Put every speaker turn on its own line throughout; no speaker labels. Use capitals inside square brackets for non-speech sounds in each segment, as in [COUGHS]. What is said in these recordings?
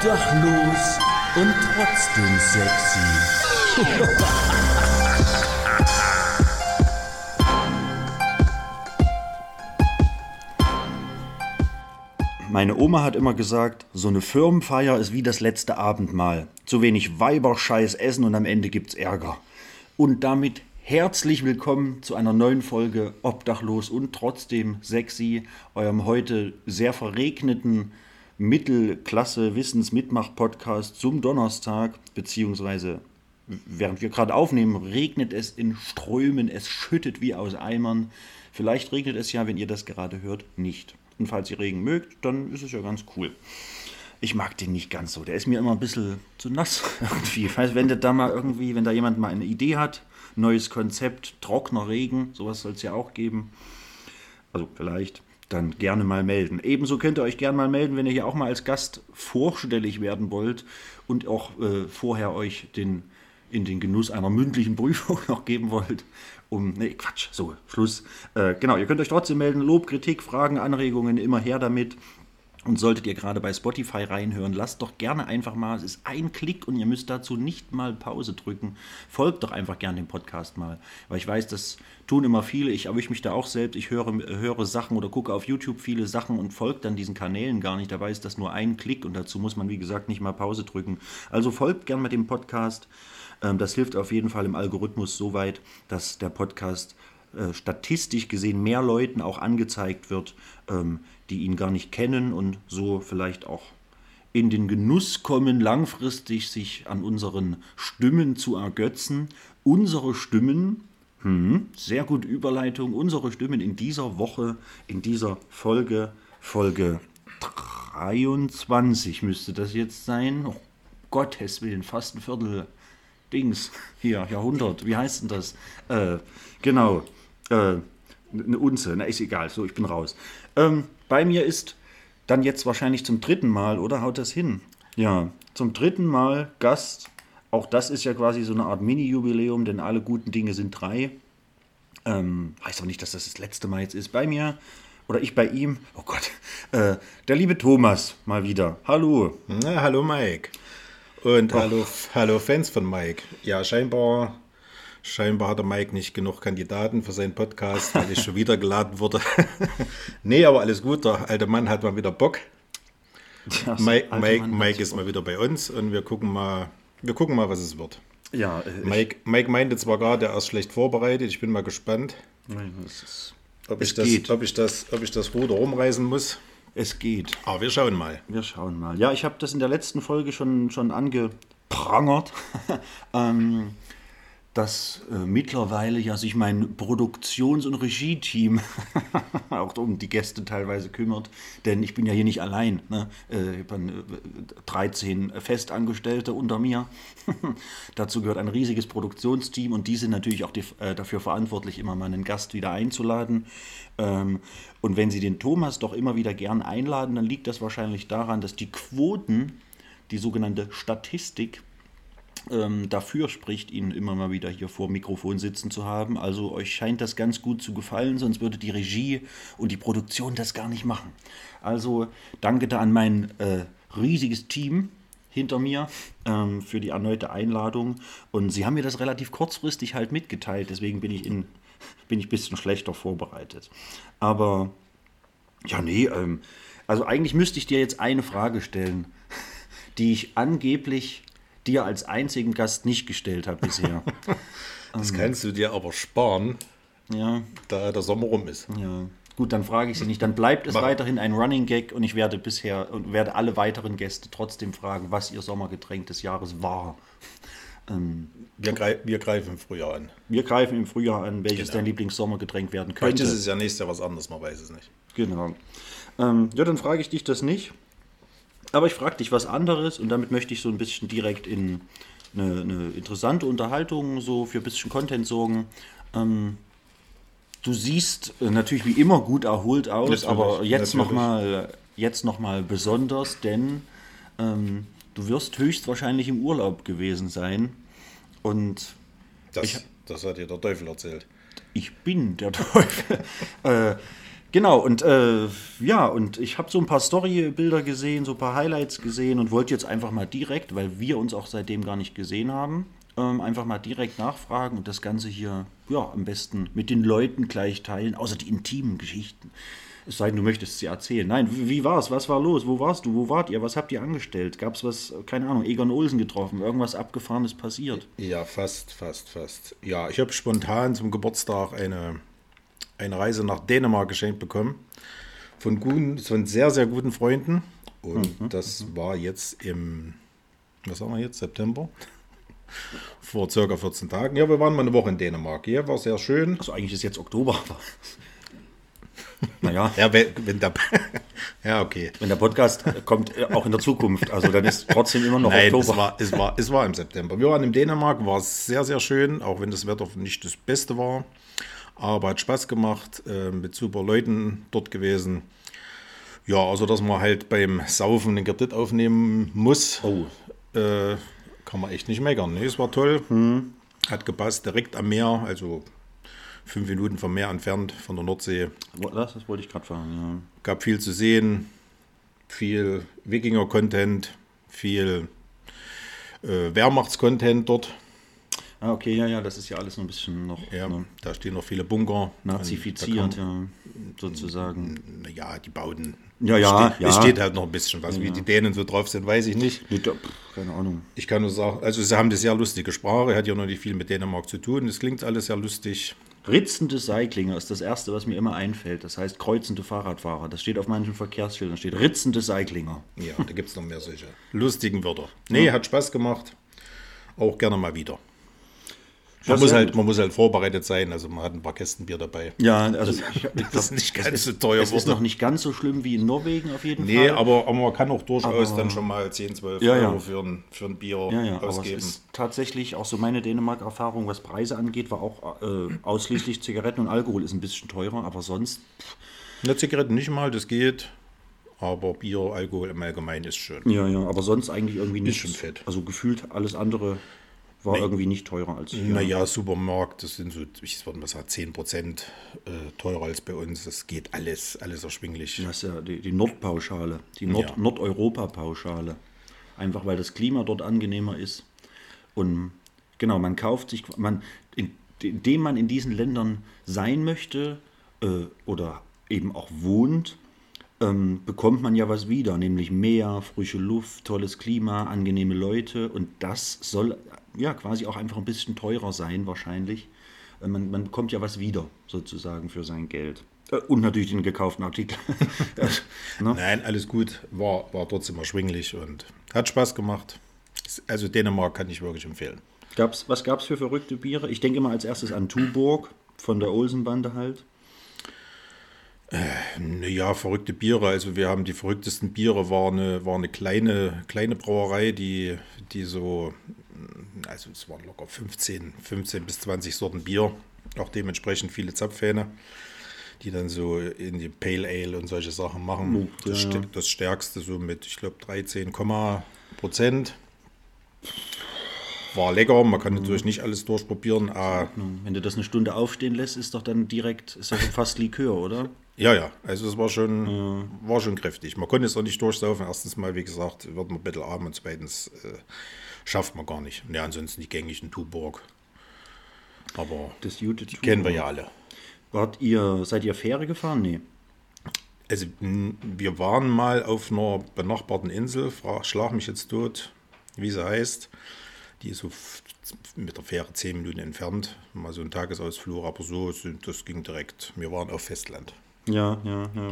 Obdachlos und trotzdem sexy.
Meine Oma hat immer gesagt, so eine Firmenfeier ist wie das letzte Abendmahl. Zu wenig Weiberscheiß essen und am Ende gibt's Ärger. Und damit herzlich willkommen zu einer neuen Folge Obdachlos und trotzdem sexy, eurem heute sehr verregneten Mittelklasse Wissensmitmach-Podcast zum Donnerstag, beziehungsweise während wir gerade aufnehmen, regnet es in Strömen, es schüttet wie aus Eimern. Vielleicht regnet es ja, wenn ihr das gerade hört, nicht. Und falls ihr Regen mögt, dann ist es ja ganz cool. Ich mag den nicht ganz so. Der ist mir immer ein bisschen zu nass [LAUGHS] irgendwie. Ich weiß, wenn der da mal irgendwie, wenn da jemand mal eine Idee hat, neues Konzept, trockener Regen, sowas soll es ja auch geben. Also vielleicht dann gerne mal melden. Ebenso könnt ihr euch gerne mal melden, wenn ihr hier auch mal als Gast vorstellig werden wollt und auch äh, vorher euch den, in den Genuss einer mündlichen Prüfung [LAUGHS] noch geben wollt. Um, nee, Quatsch, so, Schluss. Äh, genau, ihr könnt euch trotzdem melden. Lob, Kritik, Fragen, Anregungen, immer her damit. Und solltet ihr gerade bei Spotify reinhören, lasst doch gerne einfach mal, es ist ein Klick und ihr müsst dazu nicht mal Pause drücken. Folgt doch einfach gerne dem Podcast mal. Weil ich weiß, das tun immer viele. Ich erwische mich da auch selbst. Ich höre, höre Sachen oder gucke auf YouTube viele Sachen und folge dann diesen Kanälen gar nicht. Dabei ist das nur ein Klick und dazu muss man, wie gesagt, nicht mal Pause drücken. Also folgt gerne mit dem Podcast. Ähm, das hilft auf jeden Fall im Algorithmus so weit, dass der Podcast äh, statistisch gesehen mehr Leuten auch angezeigt wird, ähm, die ihn gar nicht kennen und so vielleicht auch in den Genuss kommen, langfristig sich an unseren Stimmen zu ergötzen. Unsere Stimmen, hm, sehr gute Überleitung, unsere Stimmen in dieser Woche, in dieser Folge, Folge 23 müsste das jetzt sein. Oh, Gottes Willen, fast ein Viertel Dings, hier, Jahrhundert, wie heißt denn das? Äh, genau, äh, eine Unze, na ist egal, so, ich bin raus. Ähm, bei mir ist dann jetzt wahrscheinlich zum dritten Mal, oder haut das hin? Ja, zum dritten Mal Gast. Auch das ist ja quasi so eine Art Mini-Jubiläum, denn alle guten Dinge sind drei. Ähm, heißt aber nicht, dass das das letzte Mal jetzt ist. Bei mir oder ich bei ihm. Oh Gott, äh, der liebe Thomas mal wieder. Hallo.
Na, hallo Mike. Und hallo, hallo Fans von Mike. Ja, scheinbar, scheinbar hat der Mike nicht genug Kandidaten für seinen Podcast, weil ich schon wieder geladen wurde. [LAUGHS] nee, aber alles gut, der alte Mann hat mal wieder Bock.
Ja,
Mike, Mike, Mike ist mal wieder bei uns und wir gucken mal, wir gucken mal, was es wird.
Ja, äh,
Mike, Mike meinte zwar gerade, er ist schlecht vorbereitet. Ich bin mal gespannt,
ich, es, ist,
ob
Es
ich, das,
geht.
ob, ich das, ob ich das Ruder rumreißen muss.
es geht.
Aber wir schauen mal.
Wir schauen mal. Ja, ich habe das in der letzten Folge schon, schon angeprangert, [LAUGHS] ähm, dass äh, mittlerweile ja sich mein Produktions- und Regie-Team [LAUGHS] auch um die Gäste teilweise kümmert. Denn ich bin ja hier nicht allein. Ne? Äh, ich habe äh, 13 Festangestellte unter mir. [LAUGHS] Dazu gehört ein riesiges Produktionsteam und die sind natürlich auch die, äh, dafür verantwortlich, immer mal einen Gast wieder einzuladen. Ähm, und wenn sie den Thomas doch immer wieder gern einladen, dann liegt das wahrscheinlich daran, dass die Quoten, die sogenannte Statistik, ähm, dafür spricht, ihn immer mal wieder hier vor Mikrofon sitzen zu haben. Also euch scheint das ganz gut zu gefallen, sonst würde die Regie und die Produktion das gar nicht machen. Also danke da an mein äh, riesiges Team hinter mir ähm, für die erneute Einladung. Und sie haben mir das relativ kurzfristig halt mitgeteilt, deswegen bin ich in bin ich ein bisschen schlechter vorbereitet. Aber ja, nee, ähm, also eigentlich müsste ich dir jetzt eine Frage stellen, die ich angeblich dir als einzigen Gast nicht gestellt habe bisher. [LAUGHS]
Das kannst du dir aber sparen,
ja,
da der Sommer rum ist.
ja. Gut, dann frage ich sie nicht. Dann bleibt es
Mach.
weiterhin ein Running Gag und ich werde bisher und werde alle weiteren Gäste trotzdem fragen, was ihr Sommergetränk des Jahres war. Ähm,
Wir, grei wir greifen im Frühjahr an.
wir greifen im Frühjahr an, welches
Genau.
dein Lieblingssommergetränk werden
Vielleicht
könnte.
ist es ja nächstes Jahr was anderes, man weiß es nicht.
Genau. Ähm, ja, dann frage ich dich das nicht. Aber ich frage dich was anderes und damit möchte ich so ein bisschen direkt in eine, eine interessante Unterhaltung, so für ein bisschen Content sorgen. Ähm, du siehst äh, natürlich wie immer gut erholt aus,
Natürlich,
aber jetzt nochmal noch mal besonders, denn ähm, du wirst höchstwahrscheinlich im Urlaub gewesen sein und
Das, das hat dir der Teufel erzählt.
ich bin der Teufel. [LAUGHS] äh, Genau, und äh, ja, und ich habe so ein paar Storybilder gesehen, so ein paar Highlights gesehen und wollte jetzt einfach mal direkt, weil wir uns auch seitdem gar nicht gesehen haben, ähm, einfach mal direkt nachfragen und das Ganze hier, ja, am besten mit den Leuten gleich teilen, außer die intimen Geschichten. Es sei denn, du möchtest sie erzählen. Nein, wie, war's? Was war los? Wo warst du? Wo wart ihr? Was habt ihr angestellt? Gab es was, keine Ahnung, Egon Olsen getroffen? Irgendwas Abgefahrenes passiert?
Ja, fast, fast, fast. Ja, ich habe spontan zum Geburtstag eine, eine Reise nach Dänemark geschenkt bekommen. Von, guten, von sehr, sehr guten Freunden. Und
Mhm,
das war jetzt im, was haben wir jetzt, September? [LAUGHS] Vor circa 14 Tagen. Ja, wir waren mal eine Woche in Dänemark. Ja, war sehr schön.
Also eigentlich ist jetzt Oktober, [LAUGHS] naja,
Ja, wenn, wenn der, [LAUGHS] ja, okay.
wenn der Podcast kommt, äh, auch in der Zukunft. Also dann ist trotzdem immer noch
Nein, es
Oktober.
war, es, war, es war im September. Wir waren in Dänemark, war sehr, sehr schön, auch wenn das Wetter nicht das Beste war. Aber hat Spaß gemacht, äh, mit super Leuten dort gewesen. Ja, also dass man halt beim Saufen den Kredit aufnehmen muss,
Oh.
äh, kann man echt nicht meckern. Nee, es war toll, hat gepasst, direkt am Meer, also fünf Minuten vom Meer entfernt, von der Nordsee.
Das, das wollte ich gerade fragen,
Gab viel zu sehen, viel Wikinger-Content, viel äh, Wehrmachts-Content dort.
Ja. Ah, okay, ja, ja, das ist ja alles noch ein bisschen noch
Ja,
ne,
da stehen noch viele Bunker.
nazifiziert,
da
ja, sozusagen.
kann- na ja, die Bauten.
Ja, ja,
steht,
ja.
Es steht halt noch ein bisschen was. Wie die Dänen so drauf sind, weiß ich nicht.
Keine Ahnung.
Ich kann nur sagen, also sie haben eine sehr lustige Sprache, hat ja noch nicht viel mit Dänemark zu tun. Es klingt alles sehr lustig.
Ritzende Cyclinger ist das Erste, was mir immer einfällt. Das heißt kreuzende Fahrradfahrer. Das steht auf manchen Verkehrsschildern. steht ritzende Cyclinger.
Ja, da gibt es noch mehr solche lustigen Wörter. Nee, hat Spaß gemacht. Auch gerne mal wieder. Man
Ja,
muss, halt, man muss halt vorbereitet sein, also man hat ein paar Kästen Bier dabei.
Ja, also [LAUGHS] ich, ich
Das ist nicht ganz so teuer
Es ist
wurde.
noch nicht ganz so schlimm wie in Norwegen auf jeden
Nee,
Fall.
aber, aber man kann auch durchaus dann schon mal 10, 12
Ja, ja.
Euro für ein, für ein Bier
Ja, ja, aber es
ausgeben.
ist tatsächlich auch so meine Dänemark-Erfahrung, was Preise angeht, war auch äh, ausschließlich Zigaretten und Alkohol ist ein bisschen teurer, aber sonst,
Eine Zigarette nicht mal, das geht. Aber Bier, Alkohol im Allgemeinen ist schön.
ja, ja, aber sonst eigentlich irgendwie nicht.
schon fett.
Also gefühlt alles andere war irgendwie nicht teurer als hier.
Naja, Supermarkt, das sind so, ich würde mal sagen, 10% äh, teurer als bei uns. Das geht alles, alles erschwinglich.
Das ist ja die, die Nordpauschale, die Nord
Ja.
Nordeuropa-Pauschale. Einfach weil das Klima dort angenehmer ist. Und genau, man kauft sich, man, in, indem man in diesen Ländern sein möchte äh, oder eben auch wohnt, ähm, bekommt man ja was wieder, nämlich Meer, frische Luft, tolles Klima, angenehme Leute und das soll ja quasi auch einfach ein bisschen teurer sein wahrscheinlich. Äh, Man, man bekommt ja was wieder sozusagen für sein Geld. Äh, Und natürlich den gekauften Artikel. [LAUGHS] ne?
Nein, alles gut. War, war trotzdem erschwinglich und hat Spaß gemacht. Also Dänemark kann ich wirklich empfehlen.
Gab's, was gab es für verrückte Biere? Ich denke immer als erstes an Tuborg von der Olsenbande halt.
Ja, verrückte Biere. Also wir haben die verrücktesten Biere, war eine, war eine kleine, kleine Brauerei, die, die so, also es waren locker 15, 15 bis 20 Sorten Bier, auch dementsprechend viele Zapfhähne, die dann so in die Pale Ale und solche Sachen machen.
Oh,
das,
ja.
das stärkste so mit, ich glaube, 13, Prozent. War lecker, man kann natürlich nicht alles durchprobieren. Ah,
Wenn du das eine Stunde aufstehen lässt, ist doch dann direkt, ist schon fast Likör, oder?
Ja, ja, also es war schon, war schon kräftig. Man konnte es auch nicht durchsaufen. Erstens mal, wie gesagt, wird man ein bisschen arm und zweitens äh, schafft man gar nicht. Ja, ansonsten die gängigen Tuborg. Aber
Das Jute Tuborg.
kennen wir ja alle.
Wart ihr, seid ihr Fähre gefahren? Nee.
Also wir waren mal auf einer benachbarten Insel, schlag mich jetzt tot, wie sie heißt. Die ist so mit der Fähre zehn Minuten entfernt. Mal so ein Tagesausflug, aber so, das ging direkt. Wir waren auf Festland.
Ja, ja, ja.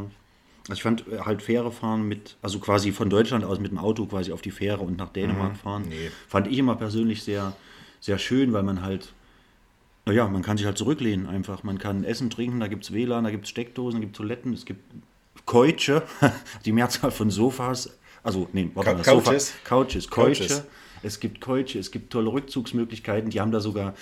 Also ich fand äh, halt Fähre fahren mit, also quasi von Deutschland aus mit dem Auto quasi auf die Fähre und nach Dänemark fahren,
nee.
fand ich immer persönlich sehr, sehr schön, weil man halt, naja, man kann sich halt zurücklehnen einfach. Man kann essen, trinken, da gibt es WLAN, da gibt es Steckdosen, da gibt es Toiletten, es gibt Keutsche, [LAUGHS] die Mehrzahl von Sofas, also, nee, warte mal, Sofa-
Couches?
Couches, Keutsche.
Couches.
Es gibt Keutsche, es gibt tolle Rückzugsmöglichkeiten. Die haben da sogar,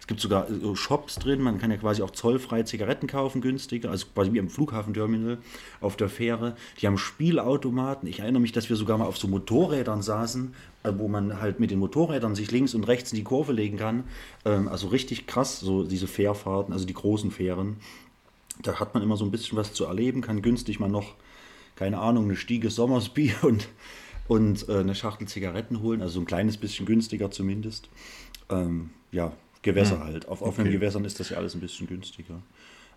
es gibt sogar so Shops drin. Man kann ja quasi auch zollfrei Zigaretten kaufen, günstiger. Also quasi wie am Flughafenterminal auf der Fähre. Die haben Spielautomaten. Ich erinnere mich, dass wir sogar mal auf so Motorrädern saßen, äh, wo man halt mit den Motorrädern sich links und rechts in die Kurve legen kann. Ähm, also richtig krass, so diese Fährfahrten, also die großen Fähren. Da hat man immer so ein bisschen was zu erleben, kann günstig mal noch, keine Ahnung, eine Stiege Sommersbier [LAUGHS] und, und äh, eine Schachtel Zigaretten holen, also so ein kleines bisschen günstiger zumindest. Ähm, ja, Gewässer
Hm.
halt. Auf offenen Gewässern ist das ja alles ein bisschen günstiger.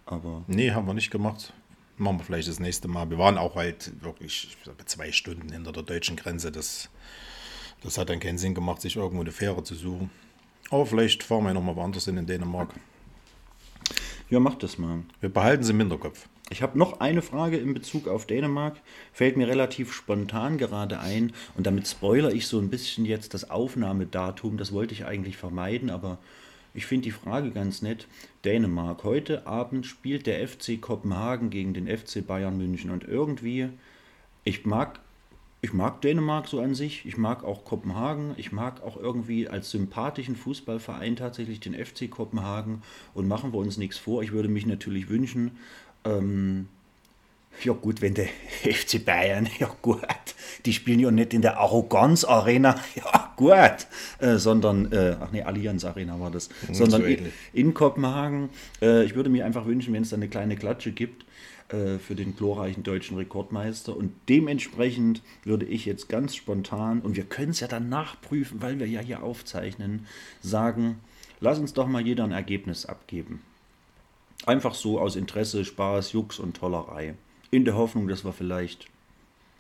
Aber
Nee, haben wir nicht gemacht. Machen wir vielleicht das nächste Mal. Wir waren auch halt wirklich zwei Stunden hinter der deutschen Grenze. Das, das hat dann keinen Sinn gemacht, sich irgendwo eine Fähre zu suchen. Aber vielleicht fahren wir nochmal woanders hin in Dänemark.
ja, macht das mal.
Wir behalten sie im Hinterkopf.
Ich habe noch eine Frage in Bezug auf Dänemark. Fällt mir relativ spontan gerade ein. Und damit spoiler ich so ein bisschen jetzt das Aufnahmedatum. Das wollte ich eigentlich vermeiden, aber ich finde die Frage ganz nett. Dänemark. Heute Abend spielt der FC Kopenhagen gegen den FC Bayern München. Und irgendwie, ich mag, ich mag Dänemark so an sich. Ich mag auch Kopenhagen. Ich mag auch irgendwie als sympathischen Fußballverein tatsächlich den FC Kopenhagen. Und machen wir uns nichts vor. Ich würde mich natürlich wünschen, ähm, ja gut, wenn der [LAUGHS] FC Bayern, [LAUGHS] ja gut, die spielen ja nicht in der Arroganz Arena, [LAUGHS] ja gut, äh, sondern, äh, ach nee, Allianz Arena war das, sondern
so
in, in Kopenhagen. Äh, ich würde mir einfach wünschen, wenn es da eine kleine Klatsche gibt äh, für den glorreichen deutschen Rekordmeister und dementsprechend würde ich jetzt ganz spontan, und wir können es ja dann nachprüfen, weil wir ja hier aufzeichnen, sagen, lass uns doch mal jeder ein Ergebnis abgeben. Einfach so aus Interesse, Spaß, Jux und Tollerei. In der Hoffnung, dass wir vielleicht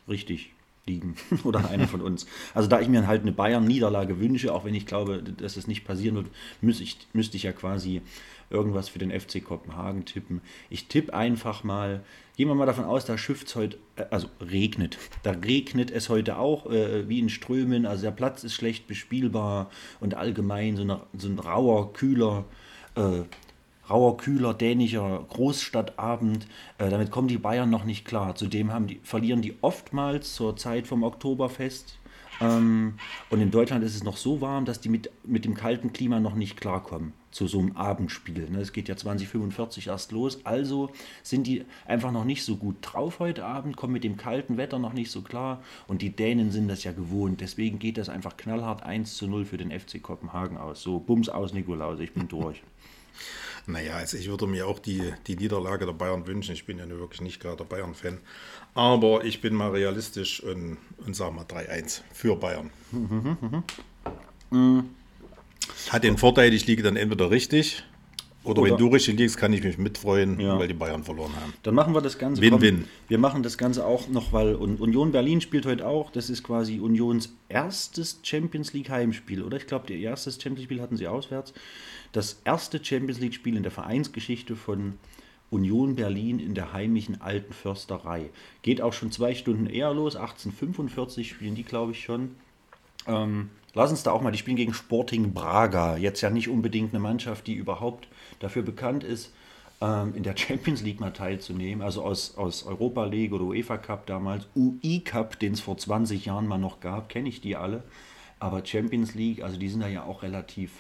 richtig liegen. [LAUGHS] Oder einer von uns. Also da ich mir halt eine Bayern-Niederlage wünsche, auch wenn ich glaube, dass es nicht passieren wird, müsste ich, müsste ich ja quasi irgendwas für den FC Kopenhagen tippen. Ich tippe einfach mal, gehen wir mal davon aus, da schifft es heute, äh, also regnet. Da regnet es heute auch, äh, wie in Strömen. Also der Platz ist schlecht bespielbar und allgemein so, eine, so ein rauer, kühler äh, rauer, kühler, dänischer Großstadtabend. Äh, damit kommen die Bayern noch nicht klar. Zudem haben die, verlieren die oftmals zur Zeit vom Oktoberfest. Ähm, und in Deutschland ist es noch so warm, dass die mit, mit dem kalten Klima noch nicht klarkommen zu so einem Abendspiel. Ne? Es geht ja 2045 erst los. Also sind die einfach noch nicht so gut drauf heute Abend, kommen mit dem kalten Wetter noch nicht so klar. Und die Dänen sind das ja gewohnt. Deswegen geht das einfach knallhart 1 zu 0 für den FC Kopenhagen aus. So, Bums aus, Nikolaus, ich bin durch. [LAUGHS]
Naja, also ich würde mir auch die, die Niederlage der Bayern wünschen. Ich bin ja nur wirklich nicht gerade der Bayern-Fan. Aber ich bin mal realistisch und, und sage mal 3-1 für Bayern. Hat den Vorteil, ich liege dann entweder richtig oder,
Oder-
wenn du richtig liegst, kann ich mich mitfreuen,
Ja.
weil die Bayern verloren haben.
Dann machen wir das Ganze.
Win-win.
Wir machen das Ganze auch noch, weil Un- Union Berlin spielt heute auch. Das ist quasi Unions erstes Champions League Heimspiel, oder? Ich glaube, ihr erstes Champions League Spiel hatten sie auswärts. Das erste Champions League Spiel in der Vereinsgeschichte von Union Berlin in der heimischen alten Försterei. Geht auch schon zwei Stunden eher los. 1845 spielen die, glaube ich, schon. Ähm, lass uns da auch mal, die spielen gegen Sporting Braga. Jetzt ja nicht unbedingt eine Mannschaft, die überhaupt dafür bekannt ist, ähm, in der [LAUGHS] Champions League mal teilzunehmen. Also aus, aus Europa League oder UEFA Cup damals. UI Cup, den es vor 20 Jahren mal noch gab, kenne ich die alle. Aber Champions League, also die sind da ja auch relativ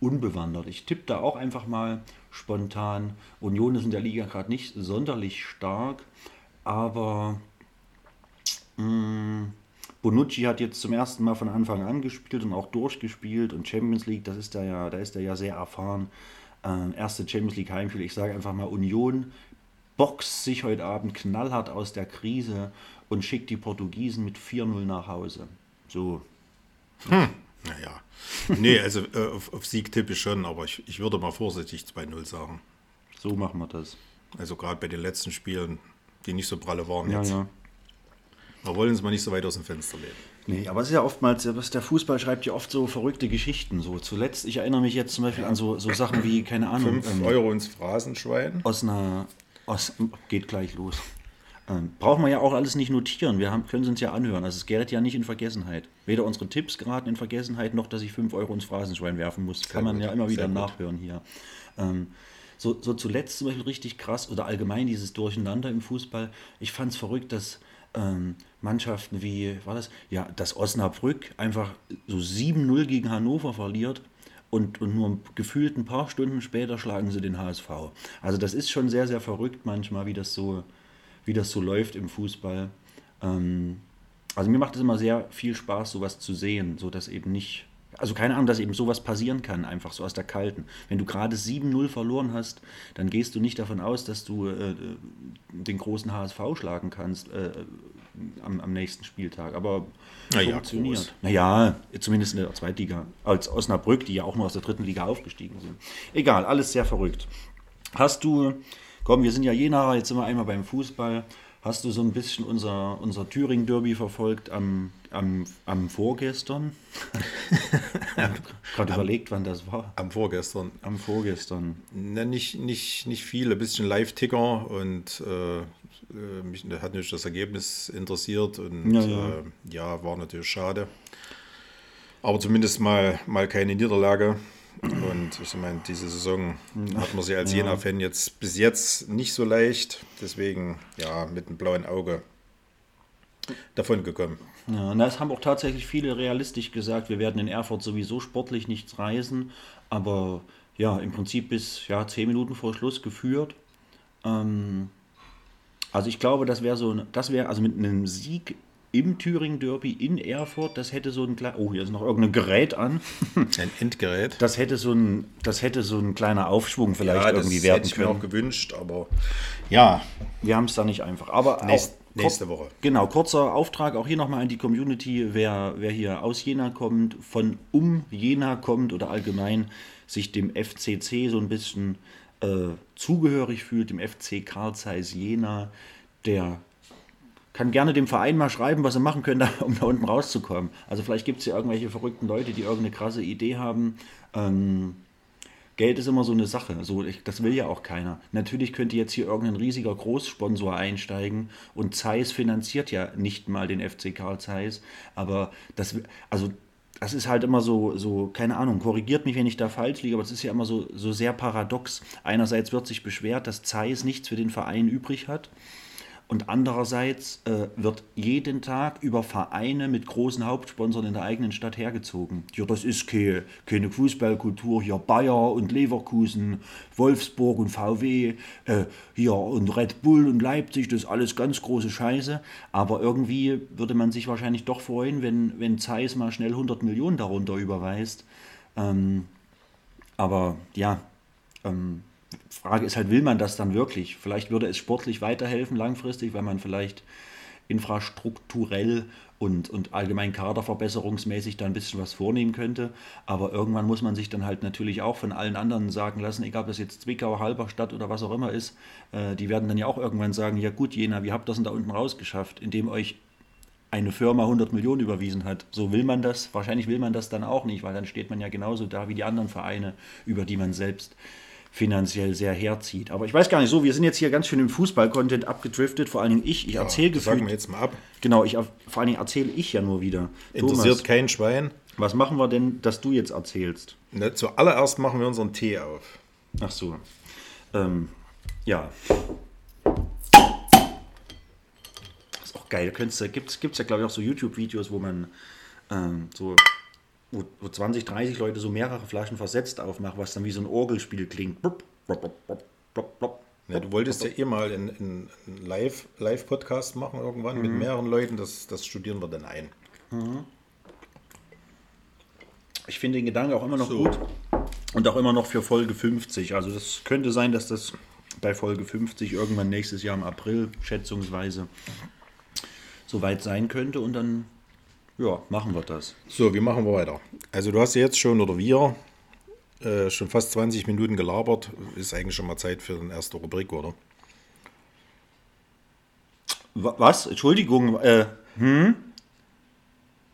unbewandert. Ich tippe da auch einfach mal spontan. Union ist in der Liga gerade nicht sonderlich stark, aber mh, Bonucci hat jetzt zum ersten Mal von Anfang an gespielt und auch durchgespielt und Champions League, das ist er ja, da ist er ja sehr erfahren. Ähm, erste Champions League Heimspiel, ich sage einfach mal Union boxt sich heute Abend knallhart aus der Krise und schickt die Portugiesen mit 4-0 nach Hause. So,
Naja. Nee, also äh, auf, auf Sieg tippe ich schon, aber ich, ich würde mal vorsichtig 2-0 sagen.
so machen wir das.
Also gerade bei den letzten Spielen, die nicht so pralle waren
Ja,
jetzt.
ja.
Wir wollen uns mal nicht so weit aus dem Fenster lehnen.
Nee, aber es ist ja oftmals, was der Fußball schreibt ja oft so verrückte Geschichten. So zuletzt, ich erinnere mich jetzt zum Beispiel an so, so Sachen wie, keine Ahnung,
5
ähm,
Euro ins Phrasenschwein.
aus einer, aus, geht gleich los. Ähm, brauchen wir ja auch alles nicht notieren. Wir haben, können es uns ja anhören. Also es gerät ja nicht in Vergessenheit. Weder unsere Tipps geraten in Vergessenheit, noch dass ich 5 Euro ins Phrasenschwein werfen muss. Kann man
gut,
ja immer wieder
sehr gut.
nachhören hier. Ähm, so, so zuletzt zum Beispiel richtig krass oder allgemein dieses Durcheinander im Fußball. Ich fand es verrückt, dass ähm, Mannschaften wie, war das? Ja, dass Osnabrück einfach so 7-0 gegen Hannover verliert und, und nur gefühlt ein paar Stunden später schlagen sie den HSV. Also das ist schon sehr, sehr verrückt manchmal, wie das so, wie das so läuft im Fußball. Ähm, also mir macht es immer sehr viel Spaß, sowas zu sehen, so dass eben nicht also keine Ahnung, dass eben sowas passieren kann, einfach so aus der Kalten. Wenn du gerade 7-0 verloren hast, dann gehst du nicht davon aus, dass du äh, den großen HSV schlagen kannst äh, am, am, nächsten Spieltag. Aber
naja,
funktioniert.
groß.
Naja, zumindest in der Zweitliga. Als Osnabrück, die ja auch nur aus der dritten Liga aufgestiegen sind. Egal, alles sehr verrückt. Hast du, komm, wir sind ja Jena, jetzt sind wir einmal beim Fußball. Hast du so ein bisschen unser, unser Thüringen-Derby verfolgt am, am, am vorgestern? [LAUGHS] Gerade überlegt, wann das war.
Am vorgestern.
Am vorgestern.
Na, nicht, nicht, nicht viel, ein bisschen Live-Ticker und äh, mich hat mich das Ergebnis interessiert und
Ja, ja.
Äh, ja, war natürlich schade. Aber zumindest mal, mal keine Niederlage. Und ich meine, diese Saison hat man sie als Jena-Fan jetzt bis jetzt nicht so leicht. Deswegen, ja, mit einem blauen Auge davon gekommen.
Ja, und das haben auch tatsächlich viele realistisch gesagt, wir werden in Erfurt sowieso sportlich nichts reisen, aber ja, im Prinzip bis ja, zehn Minuten vor Schluss geführt. Ähm, also ich glaube, das wäre so, das wäre also mit einem Sieg im Thüringen Derby in Erfurt, das hätte so ein kleiner, oh, hier ist noch irgendein Gerät an, [LAUGHS]
Ein Endgerät.
das hätte so ein, das hätte so ein kleiner Aufschwung vielleicht
ja, das
irgendwie
hätte
werden
ich mir auch
können.
gewünscht, aber ja,
Wir haben es da nicht einfach. Aber
Nächst-
auch,
nächste Woche.
Genau, kurzer Auftrag auch hier nochmal an die Community, wer, wer hier aus Jena kommt, von um Jena kommt oder allgemein sich dem FCC so ein bisschen äh, zugehörig fühlt, dem FC Karl Zeiss Jena, der kann gerne dem Verein mal schreiben, was sie machen können, [LAUGHS] um da unten rauszukommen. Also vielleicht gibt es ja irgendwelche verrückten Leute, die irgendeine krasse Idee haben. Ähm, Geld ist immer so eine Sache. So, ich, das will ja auch keiner. Natürlich könnte jetzt hier irgendein riesiger Großsponsor einsteigen und Zeiss finanziert ja nicht mal den FC Karl Zeiss. Aber das, also, das ist halt immer so, so, keine Ahnung, korrigiert mich, wenn ich da falsch liege, aber es ist ja immer so, so sehr paradox. Einerseits wird sich beschwert, dass Zeiss nichts für den Verein übrig hat. Und andererseits äh, wird jeden Tag über Vereine mit großen Hauptsponsoren in der eigenen Stadt hergezogen. Ja, das ist keine, keine Fußballkultur. Hier Bayer und Leverkusen, Wolfsburg und VW, äh, hier und Red Bull und Leipzig, das ist alles ganz große Scheiße. Aber irgendwie würde man sich wahrscheinlich doch freuen, wenn, wenn Zeiss mal schnell 100 Millionen darunter überweist. Ähm, aber ja, ähm, Frage ist halt, will man das dann wirklich? Vielleicht würde es sportlich weiterhelfen langfristig, weil man vielleicht infrastrukturell und, und allgemein kaderverbesserungsmäßig da ein bisschen was vornehmen könnte. Aber irgendwann muss man sich dann halt natürlich auch von allen anderen sagen lassen, egal ob das jetzt Zwickau, Halberstadt oder was auch immer ist, äh, die werden dann ja auch irgendwann sagen, ja gut, Jena, wie habt ihr das denn da unten rausgeschafft, indem euch eine Firma 100 Millionen überwiesen hat. So will man das, wahrscheinlich will man das dann auch nicht, weil dann steht man ja genauso da wie die anderen Vereine, über die man selbst finanziell sehr herzieht. Aber ich weiß gar nicht so, wir sind jetzt hier ganz schön im Fußball-Content abgedriftet, vor allen Dingen ich, ich erzähle
das sagen wir
gefühlt,
jetzt mal ab.
genau, ich, vor allen Dingen erzähle ich ja nur wieder.
Interessiert
Thomas,
kein Schwein.
was machen wir denn, dass du jetzt erzählst?
Na, zuallererst machen wir unseren Tee auf.
Ach so. Ähm, ja. ist auch geil. Gibt es ja, glaube ich, auch so YouTube-Videos, wo man ähm, so wo, wo 20, 30 Leute so mehrere Flaschen versetzt aufmachen, was dann wie so ein Orgelspiel klingt. Blub, blub, blub.
Ja, du wolltest ja eh mal einen, einen Live- Live-Podcast machen irgendwann mit mehreren Leuten. Das, das studieren wir dann ein.
Ich finde den Gedanken auch immer noch
So.
gut und auch immer noch für Folge 50. Also das könnte sein, dass das bei Folge 50 irgendwann nächstes Jahr im April schätzungsweise soweit sein könnte und dann ja, machen wir das.
So, wie machen wir weiter? Also du hast ja jetzt schon, oder wir, äh, schon fast 20 Minuten gelabert. Ist eigentlich schon mal Zeit für eine erste Rubrik, oder?
Wa- Was? Entschuldigung, äh, hm?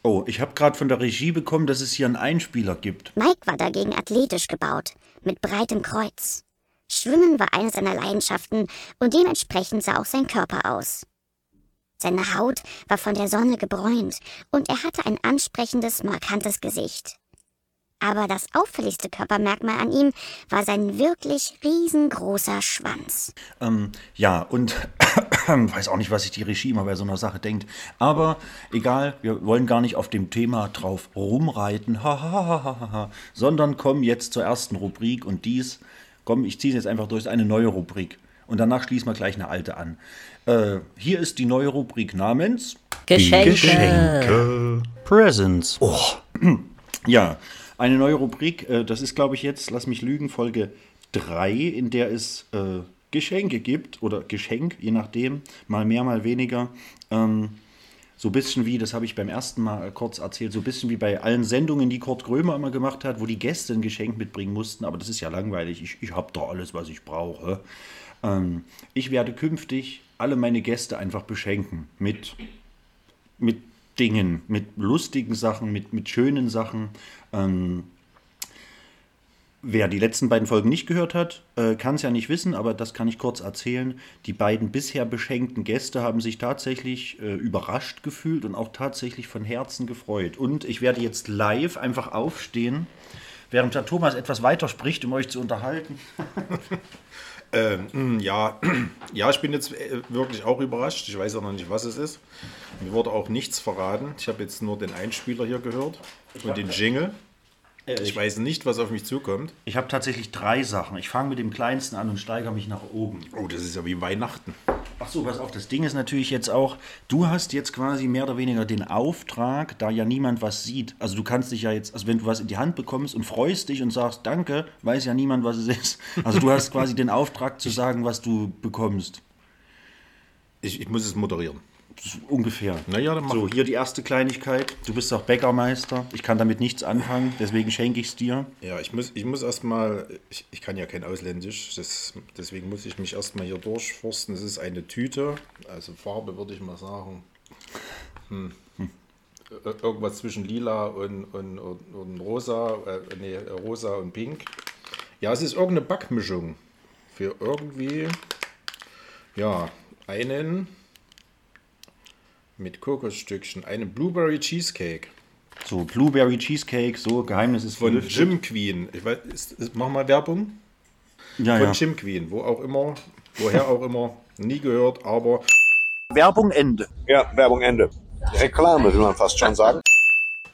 Oh, ich habe gerade von der Regie bekommen, dass es hier einen Einspieler gibt.
Mike war dagegen athletisch gebaut, mit breitem Kreuz. Schwimmen war eine seiner Leidenschaften und dementsprechend sah auch sein Körper aus. Seine Haut war von der Sonne gebräunt und er hatte ein ansprechendes, markantes Gesicht. Aber das auffälligste Körpermerkmal an ihm war sein wirklich riesengroßer Schwanz.
Ähm, ja, und [COUGHS] weiß auch nicht, was sich die Regie immer bei so einer Sache denkt. Aber egal, wir wollen gar nicht auf dem Thema drauf rumreiten, sondern kommen jetzt zur ersten Rubrik und dies, komm, ich ziehe es jetzt einfach durch, eine neue Rubrik. Und danach schließen wir gleich eine alte an. Äh, hier ist die neue Rubrik namens
Geschenke.
Geschenke. Presents. Oh. [CLEARS THROAT] Ja, eine neue Rubrik, äh, das ist, glaube ich, jetzt, lass mich lügen, Folge 3, in der es äh, Geschenke gibt oder Geschenk, je nachdem, mal mehr, mal weniger. Ähm, so ein bisschen wie, das habe ich beim ersten Mal kurz erzählt, so ein bisschen wie bei allen Sendungen, die Kurt Grömer immer gemacht hat, wo die Gäste ein Geschenk mitbringen mussten. Aber das ist ja langweilig. Ich, ich habe da alles, was ich brauche. Ähm, ich werde künftig alle meine Gäste einfach beschenken mit, mit Dingen, mit lustigen Sachen, mit, mit schönen Sachen. Ähm, Wer die letzten beiden Folgen nicht gehört hat, äh, kann es ja nicht wissen, aber das kann ich kurz erzählen. Die beiden bisher beschenkten Gäste haben sich tatsächlich äh, überrascht gefühlt und auch tatsächlich von Herzen gefreut. Und ich werde jetzt live einfach aufstehen, während der Thomas etwas weiter spricht, um euch zu unterhalten. [LAUGHS]
Ähm, ja, [CLEARS THROAT] ja, ich bin jetzt äh, wirklich auch überrascht. Ich weiß auch noch nicht, was es ist. Mir wurde auch nichts verraten. Ich habe jetzt nur den Einspieler hier gehört und den Jingle. Ich weiß nicht, was auf mich zukommt.
Ich habe tatsächlich drei Sachen. Ich fange mit dem kleinsten an und steigere mich nach oben.
Oh, das ist ja wie Weihnachten.
Ach so, pass auf, das Ding ist natürlich jetzt auch, du hast jetzt quasi mehr oder weniger den Auftrag, da ja niemand was sieht. Also du kannst dich ja jetzt, also wenn du was in die Hand bekommst und freust dich und sagst Danke, weiß ja niemand, was es ist. Also du hast quasi den Auftrag zu sagen, was du bekommst.
Ich, ich muss es moderieren.
Ungefähr.
Naja, dann mach
So, hier die erste Kleinigkeit. Du bist doch Bäckermeister. Ich kann damit nichts anfangen, deswegen schenke ich es dir.
Ja, ich muss, ich muss erstmal, ich, ich kann ja kein Ausländisch, das, deswegen muss ich mich erstmal hier durchforsten. Es ist eine Tüte, also Farbe würde ich mal sagen. Hm. Ir- Irgendwas zwischen lila und, und, und, und rosa, äh, nee, rosa und pink. Ja, es ist irgendeine Backmischung für irgendwie, ja, einen mit Kokosstückchen, einen Blueberry Cheesecake.
So, Blueberry Cheesecake, so, Geheimnis ist
Von
gelüftet.
Jim Queen. Ich weiß, ist, ist, mach mal Werbung.
Ja,
Von
ja.
Jim Queen, wo auch immer, woher auch immer, nie gehört, aber
Werbung Ende.
Ja, Werbung Ende. Reklame, will man fast schon sagen.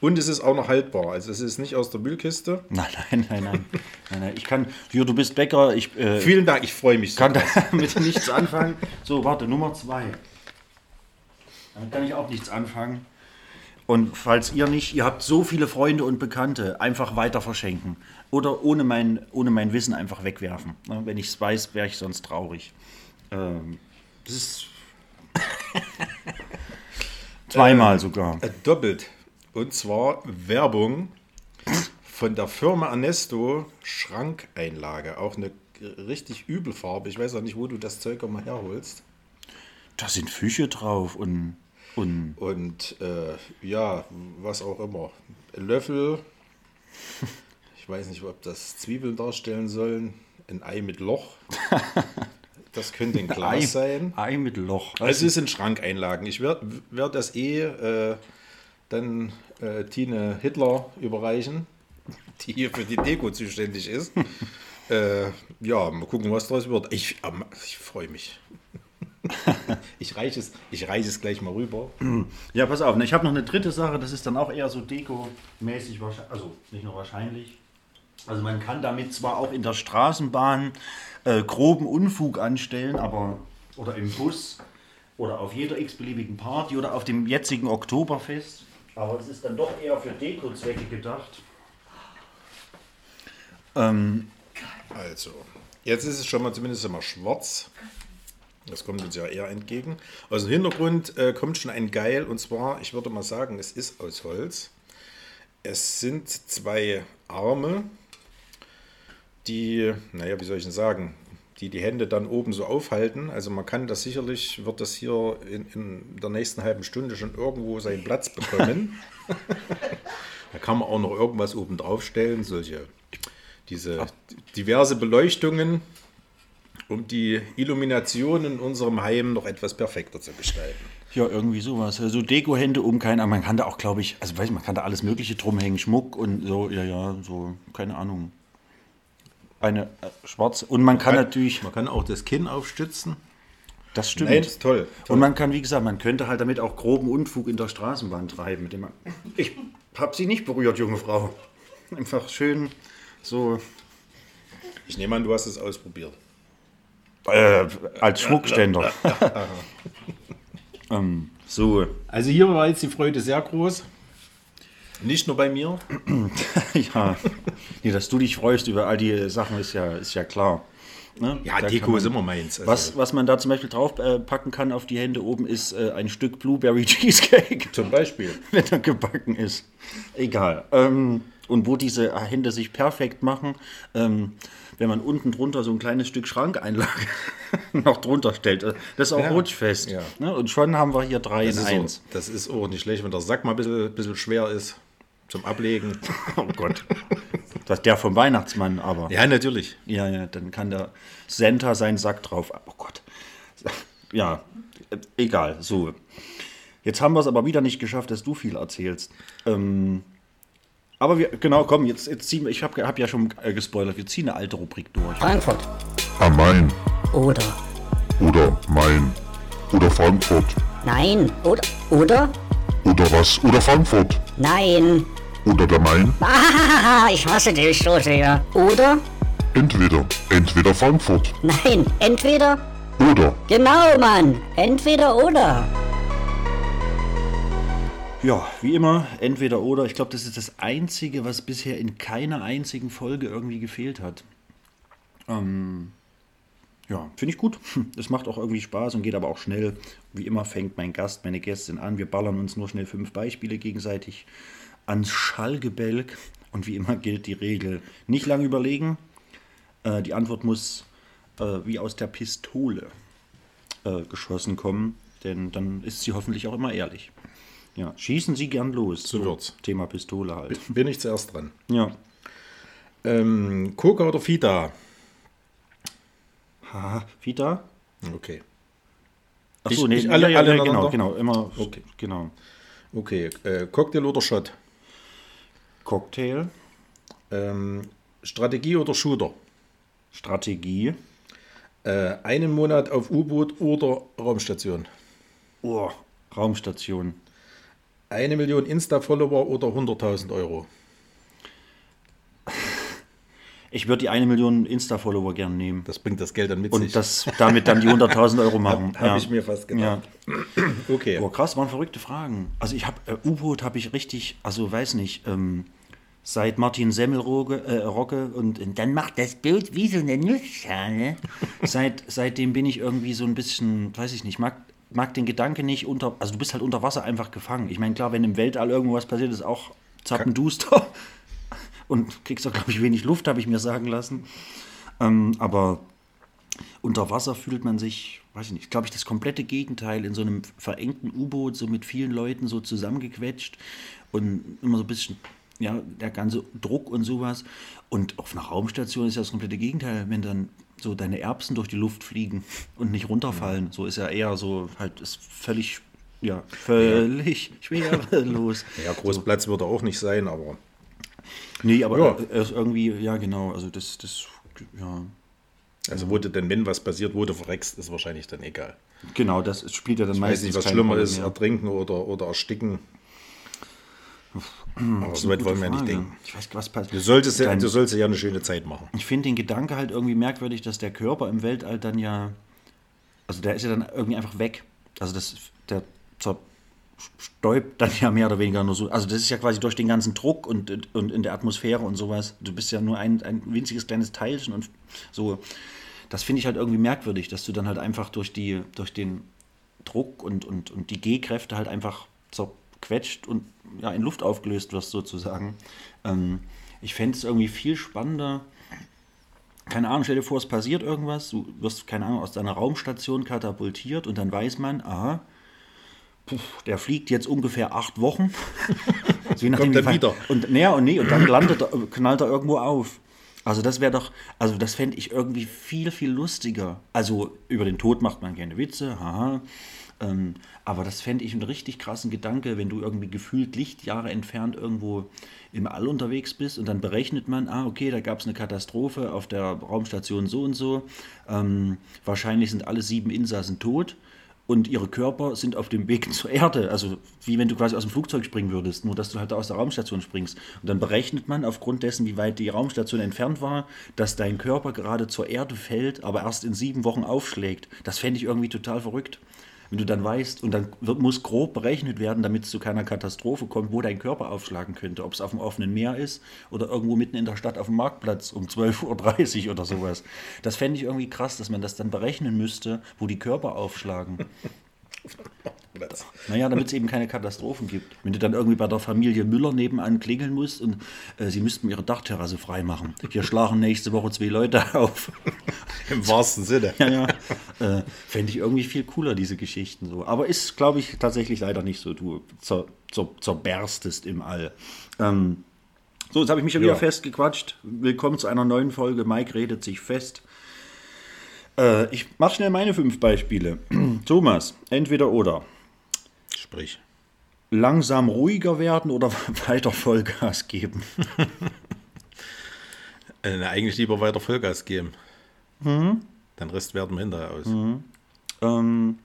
und es ist auch noch haltbar. Also es ist nicht aus der Müllkiste. [LAUGHS]
Nein, nein, nein, nein. nein, nein. Ich kann, hier, du bist Bäcker, ich äh,
Vielen Dank, ich freue mich so.
kann damit nichts anfangen. So, warte, Nummer zwei. Damit kann ich auch nichts anfangen. Und falls ihr nicht, ihr habt so viele Freunde und Bekannte, einfach weiter verschenken. Oder ohne mein, ohne mein Wissen einfach wegwerfen. Ne, Wenn ich es weiß, wäre ich sonst traurig. Ähm, das ist. [LAUGHS] Zweimal sogar.
Äh, doppelt. Und zwar Werbung von der Firma Ernesto Schrankeinlage. Auch eine richtig übel Farbe. Ich weiß auch nicht, wo du das Zeug mal herholst.
Da sind Fische drauf und. Und
Und äh, ja, was auch immer. Löffel. [LAUGHS] Ich weiß nicht, ob das Zwiebeln darstellen sollen. Ein Ei mit Loch. [LAUGHS] Das könnte ein Glas
Ei,
sein.
Ei mit Loch.
Also es sind Schrankeinlagen. Ich werde werd das eh äh, dann äh, Tine Hitler überreichen, [LAUGHS] die hier für die Deko zuständig ist. äh, ja, mal gucken, was daraus wird. Ich, ähm, ich freue mich. [LAUGHS] ich reiche es, ich reiche es gleich mal rüber. [CLEARS THROAT]
Ja, pass auf, ne, ich habe noch eine dritte Sache, das ist dann auch eher so Deko-mäßig, wahrscheinlich, also nicht nur wahrscheinlich. Also man kann damit zwar auch in der Straßenbahn äh, groben Unfug anstellen, aber oder im Bus oder auf jeder x-beliebigen Party oder auf dem jetzigen Oktoberfest, aber es ist dann doch eher für Deko-Zwecke gedacht. Ähm,
Also, jetzt ist es schon mal zumindest immer schwarz. Das kommt uns ja eher entgegen. Aus dem Hintergrund äh, kommt schon ein Geil und zwar, ich würde mal sagen, es ist aus Holz. Es sind zwei Arme, die, naja, wie soll ich denn sagen, die die Hände dann oben so aufhalten. Also man kann das sicherlich, wird das hier in, in der nächsten halben Stunde schon irgendwo seinen Platz bekommen. [LAUGHS] da kann man auch noch irgendwas oben drauf stellen, solche, diese diverse Beleuchtungen, um die Illumination in unserem Heim noch etwas perfekter zu gestalten.
ja, irgendwie sowas. Also Deko-Hände um kein, aber man kann da auch, glaube ich, also weiß ich, man kann da alles Mögliche drum hängen, Schmuck und so, ja, ja, so, keine Ahnung. Eine äh, schwarze. Und man kann natürlich,
Man kann auch das Kinn aufstützen.
das stimmt.
Nein, ist toll. toll.
Und man kann, wie gesagt, man könnte halt damit auch groben Unfug in der Straßenbahn treiben. Mit dem man ich habe sie nicht berührt, junge Frau. Einfach schön so
ich nehme an, du hast es ausprobiert.
Äh, als Schmuckständer. [LAUGHS] ähm, so.
Also hier war jetzt die Freude sehr groß. Nicht nur bei mir. [CLEARS THROAT]
ja, nee, dass du dich freust über all die Sachen, ist ja, ist ja klar. Ne?
Ja,
Da
Deko
man-
ist immer meins. Also,
Was, was man da zum Beispiel drauf äh, packen kann auf die Hände oben, ist äh, ein Stück Blueberry [LAUGHS] Cheesecake,
Zum Beispiel. [LAUGHS]
wenn er gebacken ist. Egal. Ähm, und wo diese Hände sich perfekt machen, ähm, wenn man unten drunter so ein kleines Stück Schrankeinlage [LAUGHS] noch drunter stellt. Das ist auch
Ja.
rutschfest.
Ja.
Ne? Und schon haben wir hier drei
Das
in eins.
auch, das ist auch nicht schlecht, wenn der Sack mal ein bisschen, bisschen schwer ist zum Ablegen. [LAUGHS]
Oh Gott. Das ist der vom Weihnachtsmann, aber.
Ja, natürlich.
Ja, ja, dann kann der Santa seinen Sack drauf. Oh Gott. Ja, egal. So. Jetzt haben wir es aber wieder nicht geschafft, dass du viel erzählst. Ähm, aber wir, genau, komm, jetzt, jetzt ziehen wir, ich habe hab ja schon äh, gespoilert, wir ziehen eine alte Rubrik durch.
Frankfurt.
Am Main
Oder.
oder Main oder Frankfurt
Nein. Oder. Oder?
oder was oder Frankfurt
Nein.
oder der Main.
Ah, ich hasse dich so sehr. Oder?
Entweder, entweder Frankfurt
Nein. Entweder.
oder
Genau, Mann. Entweder oder.
Ja, wie immer, entweder oder. Ich glaube, das ist das Einzige, was bisher in keiner einzigen Folge irgendwie gefehlt hat. Ähm, ja, finde ich gut. [LAUGHS] Es macht auch irgendwie Spaß und geht aber auch schnell. Wie immer fängt mein Gast, meine Gästin an. Wir ballern uns nur schnell fünf Beispiele gegenseitig ans Schallgebälk. Und wie immer gilt die Regel, nicht lange überlegen. Äh, die Antwort muss äh, wie aus der Pistole äh, geschossen kommen, denn dann ist sie hoffentlich auch immer ehrlich. Ja, schießen Sie gern los.
So wird's.
Thema Pistole halt.
Bin ich zuerst dran.
Ja.
Ähm, Coca oder Fita?
Ha, Vita?
Okay.
Achso, nee,
ich alle-
ja,
alle
ja, genau, genau, immer,
Okay.
genau.
Okay. Äh, Cocktail oder Shot?
Cocktail,
Ähm, Strategie oder Shooter?
Strategie,
Äh, einen Monat auf U-Boot oder Raumstation?
oh, Raumstation,
Eine Million Insta-Follower oder 100.000 Euro?
Ich würde die eine Million Insta-Follower gern nehmen.
Das bringt das Geld dann mit sich.
Und das damit dann die 100.000 Euro [LAUGHS] machen.
Hab ich mir fast gedacht.
Ja.
okay.
Boah, krass, waren verrückte Fragen. Also ich habe äh, U-Boot habe ich richtig, also weiß nicht, ähm, seit Martin Semmelrogge äh, Rocke und, und dann macht das Bild wie so eine Nussschale. [LAUGHS] seit, seitdem bin ich irgendwie so ein bisschen, weiß ich nicht, mag, mag den Gedanke nicht unter, also du bist halt unter Wasser einfach gefangen. Ich meine, klar, wenn im Weltall irgendwo was passiert, ist auch zappenduster. [LAUGHS] Und kriegst auch, glaube ich, wenig Luft, habe ich mir sagen lassen. Ähm, aber unter Wasser fühlt man sich, weiß ich nicht, glaube ich, das komplette Gegenteil in so einem verengten U-Boot, so mit vielen Leuten so zusammengequetscht und immer so ein bisschen, ja, der ganze Druck und sowas. Und auf einer Raumstation ist ja das komplette Gegenteil, wenn dann so deine Erbsen durch die Luft fliegen und nicht runterfallen. So ist ja eher so, halt, ist völlig, ja, völlig [LAUGHS] schwerelos.
Ja, Großplatz wird er auch nicht sein, aber
Nee, aber
Ja.
ist irgendwie, ja, genau, also das, das, ja,
also wo du denn, wenn was passiert, wo du verreckst, ist wahrscheinlich dann egal.
genau, das spielt ja dann
Ich weiß
meistens
nicht, was schlimmer
Rolle
ist,
mehr.
ertrinken oder, oder ersticken. Aber so weit wollen wir ja nicht
Frage.
denken.
Ich weiß, was passiert.
Du solltest, ja, du solltest ja eine schöne Zeit machen.
Ich finde den Gedanke halt irgendwie merkwürdig, dass der Körper im Weltall dann ja, also der ist ja dann irgendwie einfach weg. Also das, der zerstäubt dann ja mehr oder weniger nur so. Also das ist ja quasi durch den ganzen Druck und, und in der Atmosphäre und sowas. Du bist ja nur ein, ein winziges kleines Teilchen und so. Das finde ich halt irgendwie merkwürdig, dass du dann halt einfach durch die, durch den Druck und, und, und die G-Kräfte halt einfach zerquetscht und ja, in Luft aufgelöst wirst sozusagen. Ähm, ich fände es irgendwie viel spannender, keine Ahnung, stell dir vor, es passiert irgendwas, du wirst, keine Ahnung, aus deiner Raumstation katapultiert und dann weiß man, aha, puh, der fliegt jetzt ungefähr acht Wochen. [LAUGHS] So je nachdem,
Kommt dann wieder.
Und, naja, und nee, und dann landet er, knallt er irgendwo auf. Also das wäre doch, also das fände ich irgendwie viel, viel lustiger. Also über den Tod macht man keine Witze, haha. Ähm, aber das fände ich einen richtig krassen Gedanke, wenn du irgendwie gefühlt Lichtjahre entfernt irgendwo im All unterwegs bist und dann berechnet man, ah, okay, da gab es eine Katastrophe auf der Raumstation so und so. Ähm, wahrscheinlich sind alle sieben Insassen tot und ihre Körper sind auf dem Weg [LAUGHS] zur Erde. Also wie wenn du quasi aus dem Flugzeug springen würdest, nur dass du halt aus der Raumstation springst. Und dann berechnet man aufgrund dessen, wie weit die Raumstation entfernt war, dass dein Körper gerade zur Erde fällt, aber erst in sieben Wochen aufschlägt. Das fände ich irgendwie total verrückt. Wenn du dann weißt, und dann wird, muss grob berechnet werden, damit es zu keiner Katastrophe kommt, wo dein Körper aufschlagen könnte. Ob es auf dem offenen Meer ist oder irgendwo mitten in der Stadt auf dem Marktplatz um 12.30 Uhr oder sowas. Das fände ich irgendwie krass, dass man das dann berechnen müsste, wo die Körper aufschlagen. Naja, damit es eben keine Katastrophen gibt. Wenn du dann irgendwie bei der Familie Müller nebenan klingeln musst und äh, sie müssten ihre Dachterrasse freimachen. Hier schlagen nächste Woche zwei Leute [LAUGHS] auf.
Im wahrsten Sinne.
ja, ja. Äh, Fände ich irgendwie viel cooler, diese Geschichten so. Aber ist, glaube ich, tatsächlich leider nicht so. Du zer, zer, zerberstest im All. Ähm, so, jetzt habe ich mich schon wieder
Ja.
festgequatscht. Willkommen zu einer neuen Folge. Mike redet sich fest. Äh, ich mache schnell meine fünf Beispiele. [CLEARS THROAT] Thomas, entweder oder.
Sprich.
Langsam ruhiger werden oder [LAUGHS] weiter Vollgas geben? [LAUGHS]
Äh, eigentlich lieber weiter Vollgas geben. Den Rest werden wir hinterher aus.
Ähm,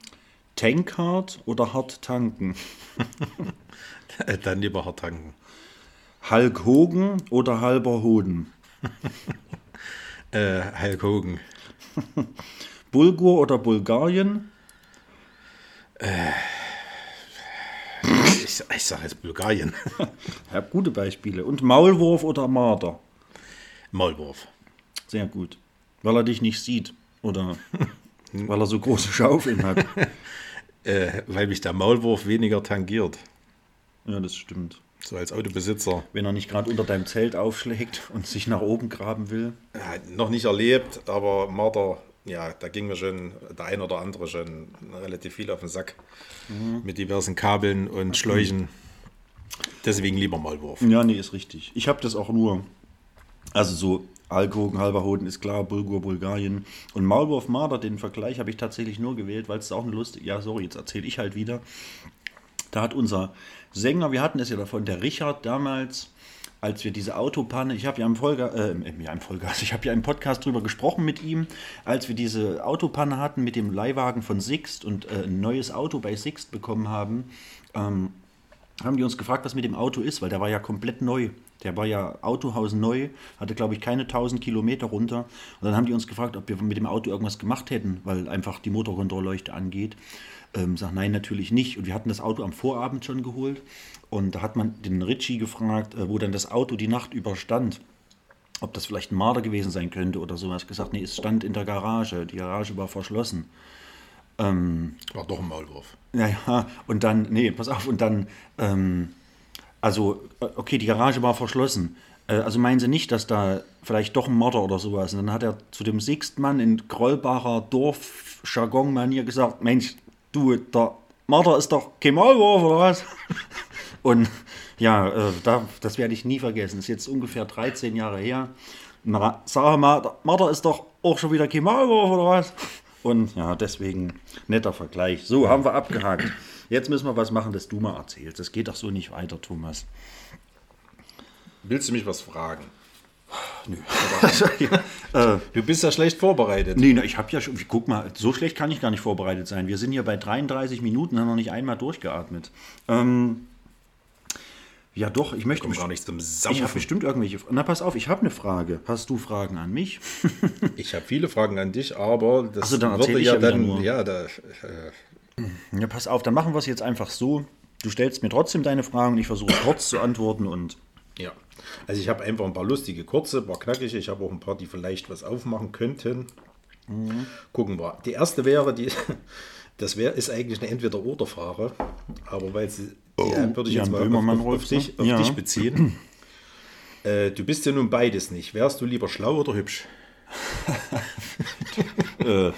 Tankhard oder hart tanken? [LAUGHS]
Äh, Dann lieber hart tanken.
Hulk Hogan oder halber Hoden?
Äh, Hulk Hogan. [LAUGHS]
Bulgur oder Bulgarien?
Ich, ich sage jetzt Bulgarien. [LAUGHS]
Ich habe gute Beispiele. Und Maulwurf oder Marder?
Maulwurf.
Sehr gut. Weil er dich nicht sieht. Oder [LAUGHS] weil er so große Schaufeln hat.
Äh, weil mich der Maulwurf weniger tangiert.
Ja, das stimmt.
So als Autobesitzer.
Wenn er nicht gerade unter deinem Zelt aufschlägt und sich nach oben graben will.
Äh, noch nicht erlebt, aber Marder, ja, da ging mir schon der ein oder andere schon relativ viel auf den Sack. Mit diversen Kabeln und Schläuchen. Deswegen lieber Maulwurf.
Ja, nee, ist richtig. Ich habe das auch nur. Also so Alkohol, halber Hoden ist klar, Bulgur, Bulgarien. Und Maulwurf Marder, den Vergleich habe ich tatsächlich nur gewählt, weil es auch eine lustige. Ja, sorry, jetzt erzähle ich halt wieder. Da hat unser Sänger, wir hatten es ja davon, der Richard damals, als wir diese Autopanne, ich habe ja im Folge, äh, im- Folge, [LAUGHS] also ich habe ja im Podcast drüber gesprochen mit ihm, als wir diese Autopanne hatten mit dem Leihwagen von Sixt und äh, ein neues Auto bei Sixt bekommen haben, ähm, haben die uns gefragt, was mit dem Auto ist, weil der war ja komplett neu. Der war ja Autohaus neu, hatte glaube ich keine 1000 Kilometer runter. Und dann haben die uns gefragt, ob wir mit dem Auto irgendwas gemacht hätten, weil einfach die Motorkontrollleuchte angeht. Ähm, sag nein, natürlich nicht. Und wir hatten das Auto am Vorabend schon geholt. Und da hat man den Ritchie gefragt, äh, wo dann das Auto die Nacht überstand. Ob das vielleicht ein Marder gewesen sein könnte oder so. Er hat gesagt, nee, es stand in der Garage. Die Garage war verschlossen.
War doch ein Maulwurf.
Ja, ja, und dann, nee, pass auf, und dann, ähm, also, äh, okay, die Garage war verschlossen. Äh, also meinen Sie nicht, dass da vielleicht doch ein Mörder oder sowas? Und dann hat er zu dem Sixtmann in Grollbacher Dorf-Jargon-Manier gesagt, Mensch, du, der Mörder ist doch kein Maulwurf, oder was? [LAUGHS] Und ja, äh, da, das werde ich nie vergessen. Das ist jetzt ungefähr 13 Jahre her. Na, sag mal, der Mörder ist doch auch schon wieder kein Maulwurf, oder was? Und ja, deswegen netter Vergleich. So, haben wir abgehakt. Jetzt müssen wir was machen, das du mal erzählst. Das geht doch so nicht weiter, Thomas.
Willst du mich was fragen?
Nö. [LAUGHS] äh,
Du bist ja schlecht vorbereitet.
nee, na, ich habe ja schon, guck mal, so schlecht kann ich gar nicht vorbereitet sein. Wir sind hier bei 33 Minuten, haben noch nicht einmal durchgeatmet. Ähm, ja, doch, ich möchte.
Komm gar nicht zum
ich habe
Saufen.
bestimmt irgendwelche. Na, pass auf, ich habe eine Frage. Hast du Fragen an mich?
Ich habe viele Fragen an dich, aber das
Ach so, dann
würde
ich
ja dann,
nur.
ja, da, äh,
Ja, pass auf, dann machen wir es jetzt einfach so. Du stellst mir trotzdem deine Fragen und ich versuche [COUGHS] kurz zu antworten und
ja. Also ich habe einfach ein paar lustige, kurze, ein paar knackige. Ich habe auch ein paar, die vielleicht was aufmachen könnten.
Mhm.
Gucken wir. Die erste wäre, die, das wäre, ist eigentlich eine Entweder-Oder-Frage, aber weil sie, die würde ich
Jan
jetzt mal auf,
Böhmermann
auf, auf,
ruft, ne?
dich, auf
Ja.
dich beziehen. [COUGHS] Äh, du bist ja nun beides nicht. Wärst du lieber schlau oder hübsch? [LAUGHS]
Äh,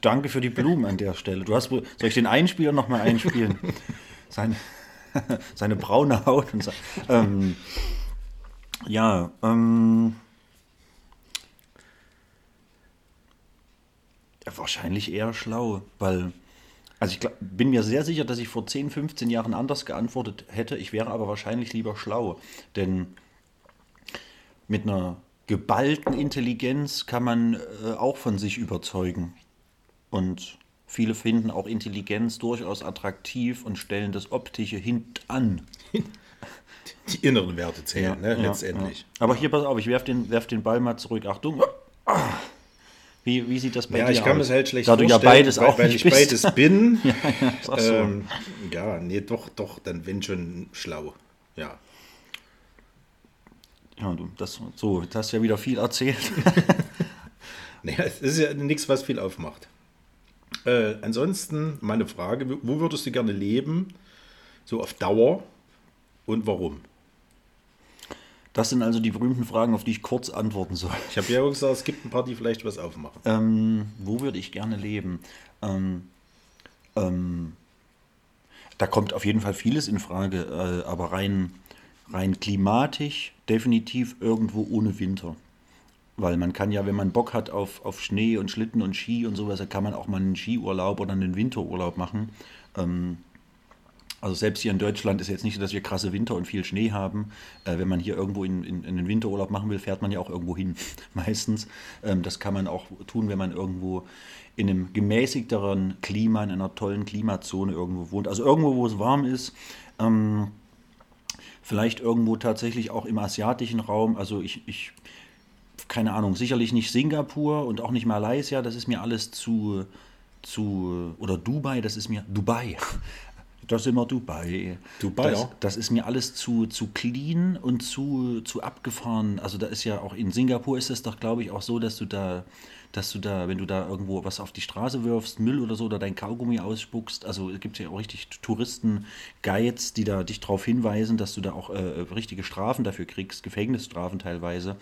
danke für die Blumen an der Stelle. Du hast soll ich den Einspieler nochmal einspielen? [LAUGHS] Seine, [LAUGHS] seine braune Haut und so. Ähm, ja, ähm, ja, wahrscheinlich eher schlau, weil, also ich glaub, bin mir sehr sicher, dass ich vor 10, 15 Jahren anders geantwortet hätte. Ich wäre aber wahrscheinlich lieber schlau, denn mit einer geballten Intelligenz kann man äh, auch von sich überzeugen. Und viele finden auch Intelligenz durchaus attraktiv und stellen das Optische hintan. [LAUGHS]
Die inneren Werte zählen, ne,
Ja,
letztendlich.
ja. Aber hier, pass auf, ich werf den, werf den Ball mal zurück. Achtung. Wie, wie sieht das bei
Ja,
dir
ich kann mir
aus?
das halt schlecht
da du ja
vorstellen,
beides
weil,
auch
weil
nicht
ich
bist.
beides bin. [LAUGHS]
ja, ja, so.
ähm, ja, nee, doch, doch, dann wenn schon schlau. Ja.
Ja, du, das, so, jetzt hast du ja wieder viel erzählt. [LAUGHS]
Nee, es ist ja nichts, was viel aufmacht. Äh, ansonsten meine Frage, wo würdest du gerne leben? So auf Dauer und warum?
Das sind also die berühmten Fragen, auf die ich kurz antworten soll.
Ich habe ja auch gesagt, es gibt ein paar, die vielleicht was aufmachen.
Ähm, wo würde ich gerne leben? Ähm, ähm, da kommt auf jeden Fall vieles in Frage, äh, aber rein, rein klimatisch definitiv irgendwo ohne Winter. Weil man kann ja, wenn man Bock hat auf, auf Schnee und Schlitten und Ski und sowas, da kann man auch mal einen Skiurlaub oder einen Winterurlaub machen. Ähm, also selbst hier in Deutschland ist jetzt nicht so, dass wir krasse Winter und viel Schnee haben. Äh, wenn man hier irgendwo in, in, in den Winterurlaub machen will, fährt man ja auch irgendwo hin, [LAUGHS] meistens. Ähm, das kann man auch tun, wenn man irgendwo in einem gemäßigteren Klima, in einer tollen Klimazone irgendwo wohnt. Also irgendwo, wo es warm ist. Ähm, vielleicht irgendwo tatsächlich auch im asiatischen Raum. Also ich, ich keine Ahnung, sicherlich nicht Singapur und auch nicht Malaysia, das ist mir alles zu, zu oder Dubai, das ist mir, Dubai, [LAUGHS] das ist immer Dubai.
Dubai,
das,
ja.
das ist mir alles zu, zu clean und zu, zu abgefahren. Also da ist ja auch in Singapur ist es doch, glaube ich, auch so, dass du da, dass du da, wenn du da irgendwo was auf die Straße wirfst, Müll oder so, oder dein Kaugummi ausspuckst, also es gibt ja auch richtig Touristen-Guides, die da dich darauf hinweisen, dass du da auch äh, richtige Strafen dafür kriegst, Gefängnisstrafen teilweise.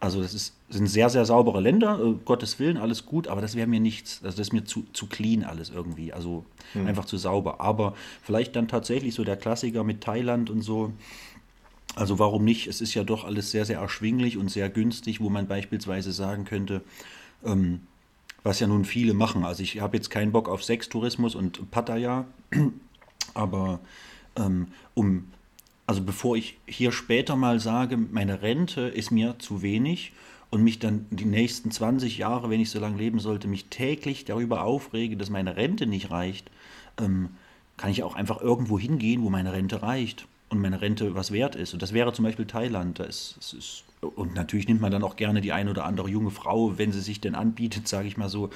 Also das ist, sind sehr, sehr saubere Länder, äh, Gottes Willen, alles gut, aber das wäre mir nichts, also das ist mir zu, zu clean alles irgendwie, also einfach zu sauber. Aber vielleicht dann tatsächlich so der Klassiker mit Thailand und so, also warum nicht? Es ist ja doch alles sehr, sehr erschwinglich und sehr günstig, wo man beispielsweise sagen könnte, ähm, was ja nun viele machen. Also ich habe jetzt keinen Bock auf Sextourismus und Pattaya, [CLEARS THROAT] aber ähm, um, also bevor ich hier später mal sage, meine Rente ist mir zu wenig und mich dann die nächsten 20 Jahre, wenn ich so lange leben sollte, mich täglich darüber aufrege, dass meine Rente nicht reicht, ähm, kann ich auch einfach irgendwo hingehen, wo meine Rente reicht und meine Rente was wert ist. Und das wäre zum Beispiel Thailand. Da ist, ist, und natürlich nimmt man dann auch gerne die eine oder andere junge Frau, wenn sie sich denn anbietet, sage ich mal so,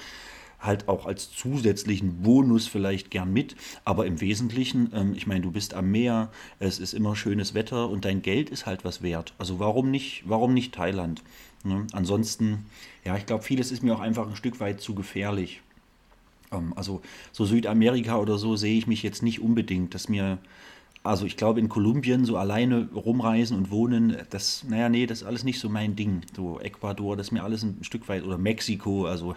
halt auch als zusätzlichen Bonus vielleicht gern mit. Aber im Wesentlichen, ähm, ich meine, du bist am Meer, es ist immer schönes Wetter und dein Geld ist halt was wert. Also warum nicht, warum nicht Thailand? Ne? Ansonsten, ja, ich glaube, vieles ist mir auch einfach ein Stück weit zu gefährlich. Ähm, also so Südamerika oder so sehe ich mich jetzt nicht unbedingt, dass mir, also ich glaube in Kolumbien so alleine rumreisen und wohnen, das, naja, nee, das ist alles nicht so mein Ding. So Ecuador, das ist mir alles ein Stück weit, oder Mexiko, also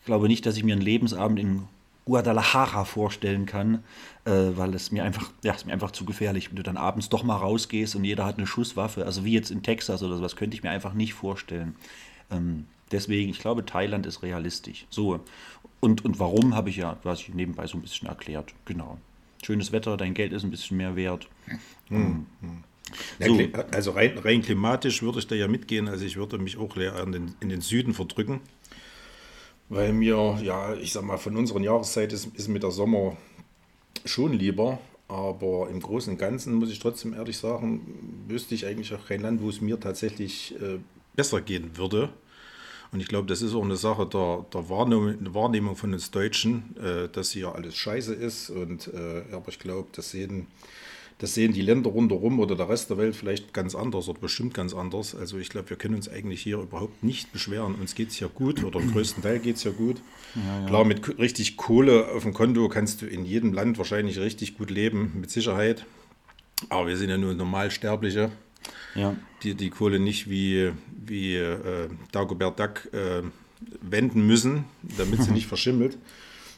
ich glaube nicht, dass ich mir einen Lebensabend in Guadalajara vorstellen kann, äh, weil es mir einfach, ja, ist mir einfach zu gefährlich, wenn du dann abends doch mal rausgehst und jeder hat eine Schusswaffe, also wie jetzt in Texas oder sowas, könnte ich mir einfach nicht vorstellen. Ähm, deswegen, ich glaube, Thailand ist realistisch. So, und, und warum, habe ich ja quasi nebenbei so ein bisschen erklärt. Genau. Schönes Wetter, dein Geld ist ein bisschen mehr wert.
Ja,
So.
kli- Also rein, rein klimatisch würde ich da ja mitgehen. Also ich würde mich auch eher in den, in den Süden verdrücken. Weil mir, ja, ich sag mal, von unseren Jahreszeit ist, ist mir der Sommer schon lieber. Aber im Großen und Ganzen muss ich trotzdem ehrlich sagen, wüsste ich eigentlich auch kein Land, wo es mir tatsächlich äh, besser gehen würde. Und ich glaube, das ist auch eine Sache der, der Wahrnehmung, Wahrnehmung von uns Deutschen, äh, dass hier alles scheiße ist. Und, äh, aber ich glaube, das sehen, das sehen die Länder rundherum oder der Rest der Welt vielleicht ganz anders oder bestimmt ganz anders. Also ich glaube, wir können uns eigentlich hier überhaupt nicht beschweren. Uns geht es ja gut oder im größten Teil geht es ja gut. Klar, mit richtig Kohle auf dem Konto kannst du in jedem Land wahrscheinlich richtig gut leben, mit Sicherheit. Aber wir sind ja nur Normalsterbliche
Ja.
die die Kohle nicht wie, wie äh, Dagobert Duck äh, wenden müssen, damit sie [LAUGHS] nicht verschimmelt.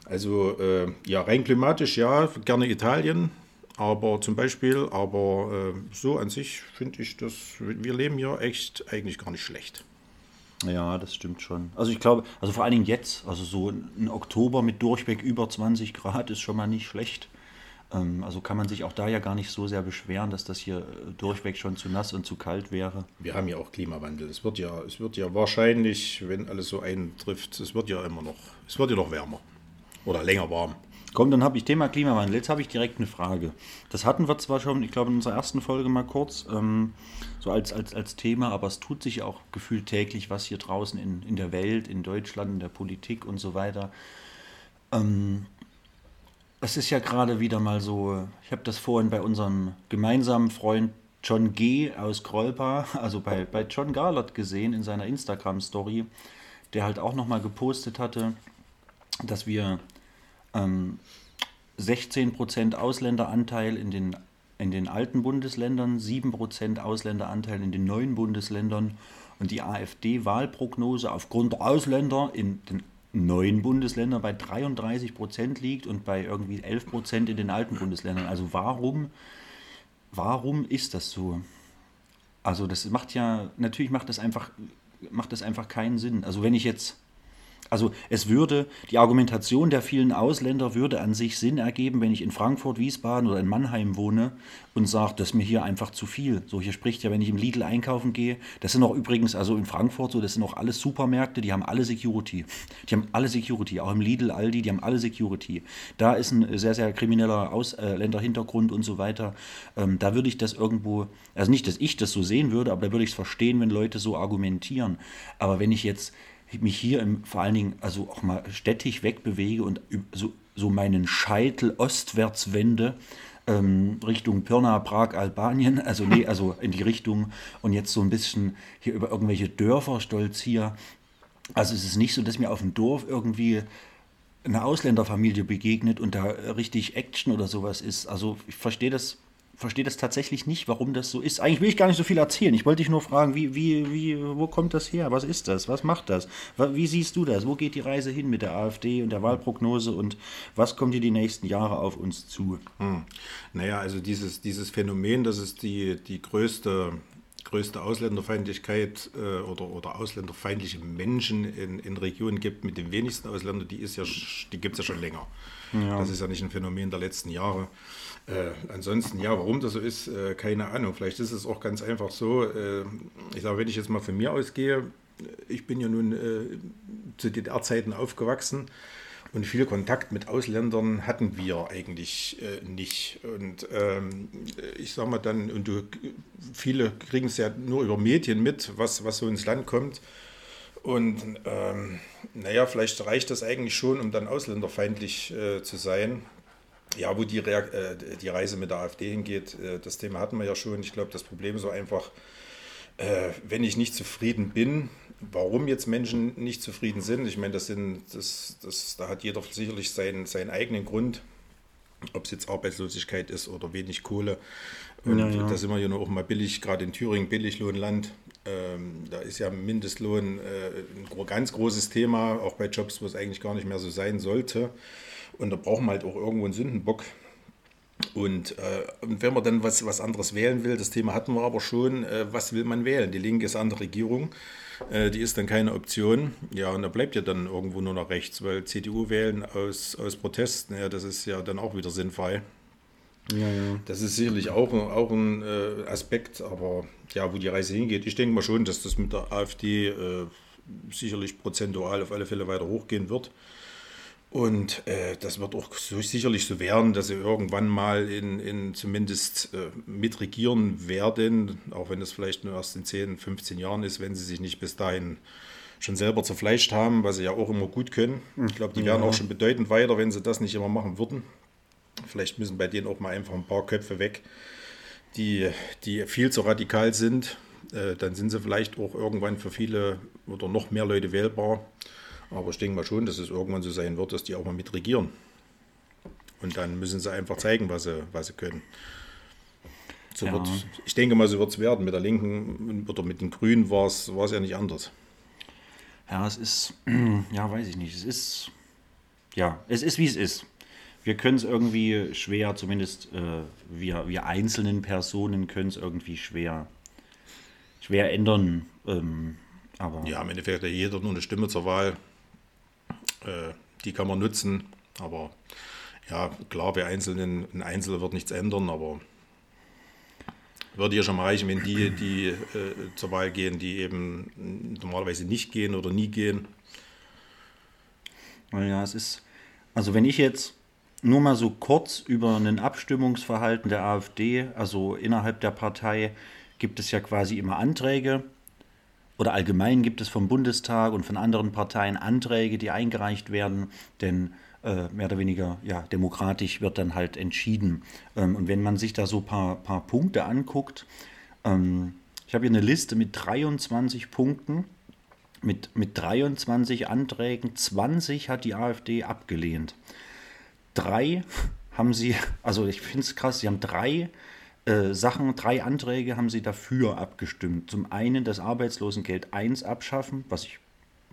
Also äh, ja, rein klimatisch ja, gerne Italien, aber zum Beispiel, aber äh, so an sich finde ich, dass wir leben hier echt eigentlich gar nicht schlecht.
Ja, das stimmt schon. Also ich glaube, also vor allen Dingen jetzt, also so ein Oktober mit Durchweg über 20 Grad ist schon mal nicht schlecht. Ähm, Also kann man sich auch da ja gar nicht so sehr beschweren, dass das hier äh, durchweg schon zu nass und zu kalt wäre.
Wir haben ja auch Klimawandel. Es wird ja, es wird ja wahrscheinlich, wenn alles so eintrifft, es wird ja immer noch, es wird ja noch wärmer oder länger warm.
Komm, dann habe ich Thema Klimawandel. Jetzt habe ich direkt eine Frage. Das hatten wir zwar schon, ich glaube, in unserer ersten Folge mal kurz, ähm, so als, als, als Thema, aber es tut sich auch gefühlt täglich was hier draußen in, in der Welt, in Deutschland, in der Politik und so weiter. Ähm, es ist ja gerade wieder mal so, ich habe das vorhin bei unserem gemeinsamen Freund John G. aus Krolpa, also bei, bei John Garlott gesehen in seiner Instagram-Story, der halt auch nochmal gepostet hatte, dass wir ähm, 16% Ausländeranteil in den, in den alten Bundesländern, 7% Ausländeranteil in den neuen Bundesländern und die AfD-Wahlprognose aufgrund der Ausländer in den neuen Bundesländern bei 33% liegt und bei irgendwie 11% in den alten Bundesländern. Also warum, warum ist das so? Also das macht ja, natürlich macht das einfach, macht das einfach keinen Sinn. Also wenn ich jetzt also es würde, die Argumentation der vielen Ausländer würde an sich Sinn ergeben, wenn ich in Frankfurt, Wiesbaden oder in Mannheim wohne und sage, das ist mir hier einfach zu viel. So hier spricht ja, wenn ich im Lidl einkaufen gehe, das sind auch übrigens, also in Frankfurt so, das sind auch alles Supermärkte, die haben alle Security. Die haben alle Security, auch im Lidl, Aldi, die haben alle Security. Da ist ein sehr, sehr krimineller Ausländerhintergrund und so weiter. Ähm, da würde ich das irgendwo, also nicht, dass ich das so sehen würde, aber da würde ich es verstehen, wenn Leute so argumentieren. Aber wenn ich jetzt mich hier im, vor allen Dingen also auch mal städtisch wegbewege und so, so meinen Scheitel ostwärts wende, ähm, Richtung Pirna, Prag, Albanien, [LAUGHS] also nee, also in die Richtung und jetzt so ein bisschen hier über irgendwelche Dörfer stolziere. Also es ist nicht so, dass mir auf dem Dorf irgendwie eine Ausländerfamilie begegnet und da richtig Action oder sowas ist. Also ich verstehe das verstehe das tatsächlich nicht, warum das so ist. Eigentlich will ich gar nicht so viel erzählen. Ich wollte dich nur fragen, wie, wie, wie, wo kommt das her? Was ist das? Was macht das? Wie siehst du das? Wo geht die Reise hin mit der AfD und der Wahlprognose und was kommt hier die nächsten Jahre auf uns zu?
Hm. Naja, also dieses, dieses Phänomen, dass es die, die größte, größte Ausländerfeindlichkeit äh, oder, oder ausländerfeindliche Menschen in, in Regionen gibt mit den wenigsten Ausländern, die, ja, die gibt es ja schon länger. Ja. Das ist ja nicht ein Phänomen der letzten Jahre. Äh, ansonsten, ja, warum das so ist, äh, keine Ahnung. Vielleicht ist es auch ganz einfach so. Äh, ich sage, wenn ich jetzt mal von mir ausgehe, ich bin ja nun äh, zu DDR-Zeiten aufgewachsen und viel Kontakt mit Ausländern hatten wir eigentlich äh, nicht. Und ähm, ich sage mal dann, und du, viele kriegen es ja nur über Medien mit, was, was so ins Land kommt. Und ähm, naja, vielleicht reicht das eigentlich schon, um dann ausländerfeindlich äh, zu sein. Ja, wo die, Reak äh, die Reise mit der AfD hingeht, äh, das Thema hatten wir ja schon. Ich glaube, das Problem ist so einfach, äh, wenn ich nicht zufrieden bin, warum jetzt Menschen nicht zufrieden sind. Ich meine, das sind, das, das, da hat jeder sicherlich seinen, seinen eigenen Grund, ob es jetzt Arbeitslosigkeit ist oder wenig Kohle. Und ja, ja. da sind wir ja noch auch mal billig, gerade in Thüringen, Billiglohnland. Ähm, da ist ja Mindestlohn äh, ein ganz großes Thema, auch bei Jobs, wo es eigentlich gar nicht mehr so sein sollte. Und da brauchen wir halt auch irgendwo einen Sündenbock. Und, äh, und wenn man dann was, was anderes wählen will, das Thema hatten wir aber schon, äh, was will man wählen? Die Linke ist an der Regierung, äh, die ist dann keine Option. Ja, und da bleibt ja dann irgendwo nur noch rechts, weil CDU wählen aus, aus Protest, ja, das ist ja dann auch wieder sinnfrei. Ja, ja. Das ist sicherlich auch, auch ein äh, Aspekt, aber ja, wo die Reise hingeht, ich denke mal schon, dass das mit der AfD äh, sicherlich prozentual auf alle Fälle weiter hochgehen wird. Und äh, das wird auch so, sicherlich so werden, dass sie irgendwann mal in, in zumindest äh, mitregieren werden, auch wenn das vielleicht nur erst in 10, 15 Jahren ist, wenn sie sich nicht bis dahin schon selber zerfleischt haben, was sie ja auch immer gut können. Ich glaube, die wären auch schon bedeutend weiter, wenn sie das nicht immer machen würden. Vielleicht müssen bei denen auch mal einfach ein paar Köpfe weg, die, die viel zu radikal sind. Äh, dann sind sie vielleicht auch irgendwann für viele oder noch mehr Leute wählbar. Aber ich denke mal schon, dass es irgendwann so sein wird, dass die auch mal mit regieren. Und dann müssen sie einfach zeigen, was sie, was sie können. So ja. wird, ich denke mal, so wird es werden. Mit der Linken oder mit den Grünen war es ja nicht anders.
Ja, es ist, [CLEARS THROAT] ja, weiß ich nicht. Es ist, ja, es ist wie es ist. Wir können es irgendwie schwer, zumindest äh, wir, wir einzelnen Personen können es irgendwie schwer, schwer ändern. Ähm, aber
ja, im Endeffekt hat jeder nur eine Stimme zur Wahl. Äh, die kann man nutzen, aber ja, klar, bei Einzelnen, ein Einzelner wird nichts ändern, aber würde ja schon mal reichen, wenn die, die äh, zur Wahl gehen, die eben normalerweise nicht gehen oder nie gehen.
Naja, es ist, also wenn ich jetzt nur mal so kurz über ein Abstimmungsverhalten der AfD. Also innerhalb der Partei gibt es ja quasi immer Anträge oder allgemein gibt es vom Bundestag und von anderen Parteien Anträge, die eingereicht werden, denn äh, mehr oder weniger ja, demokratisch wird dann halt entschieden. Ähm, und wenn man sich da so ein paar, paar Punkte anguckt, ähm, ich habe hier eine Liste mit 23 Punkten, mit, mit 23 Anträgen, 20 hat die AfD abgelehnt. Drei haben sie, [LAUGHS] also ich finde es krass, sie haben drei äh, Sachen, drei Anträge haben sie dafür abgestimmt. Zum einen das Arbeitslosengeld 1 abschaffen, was ich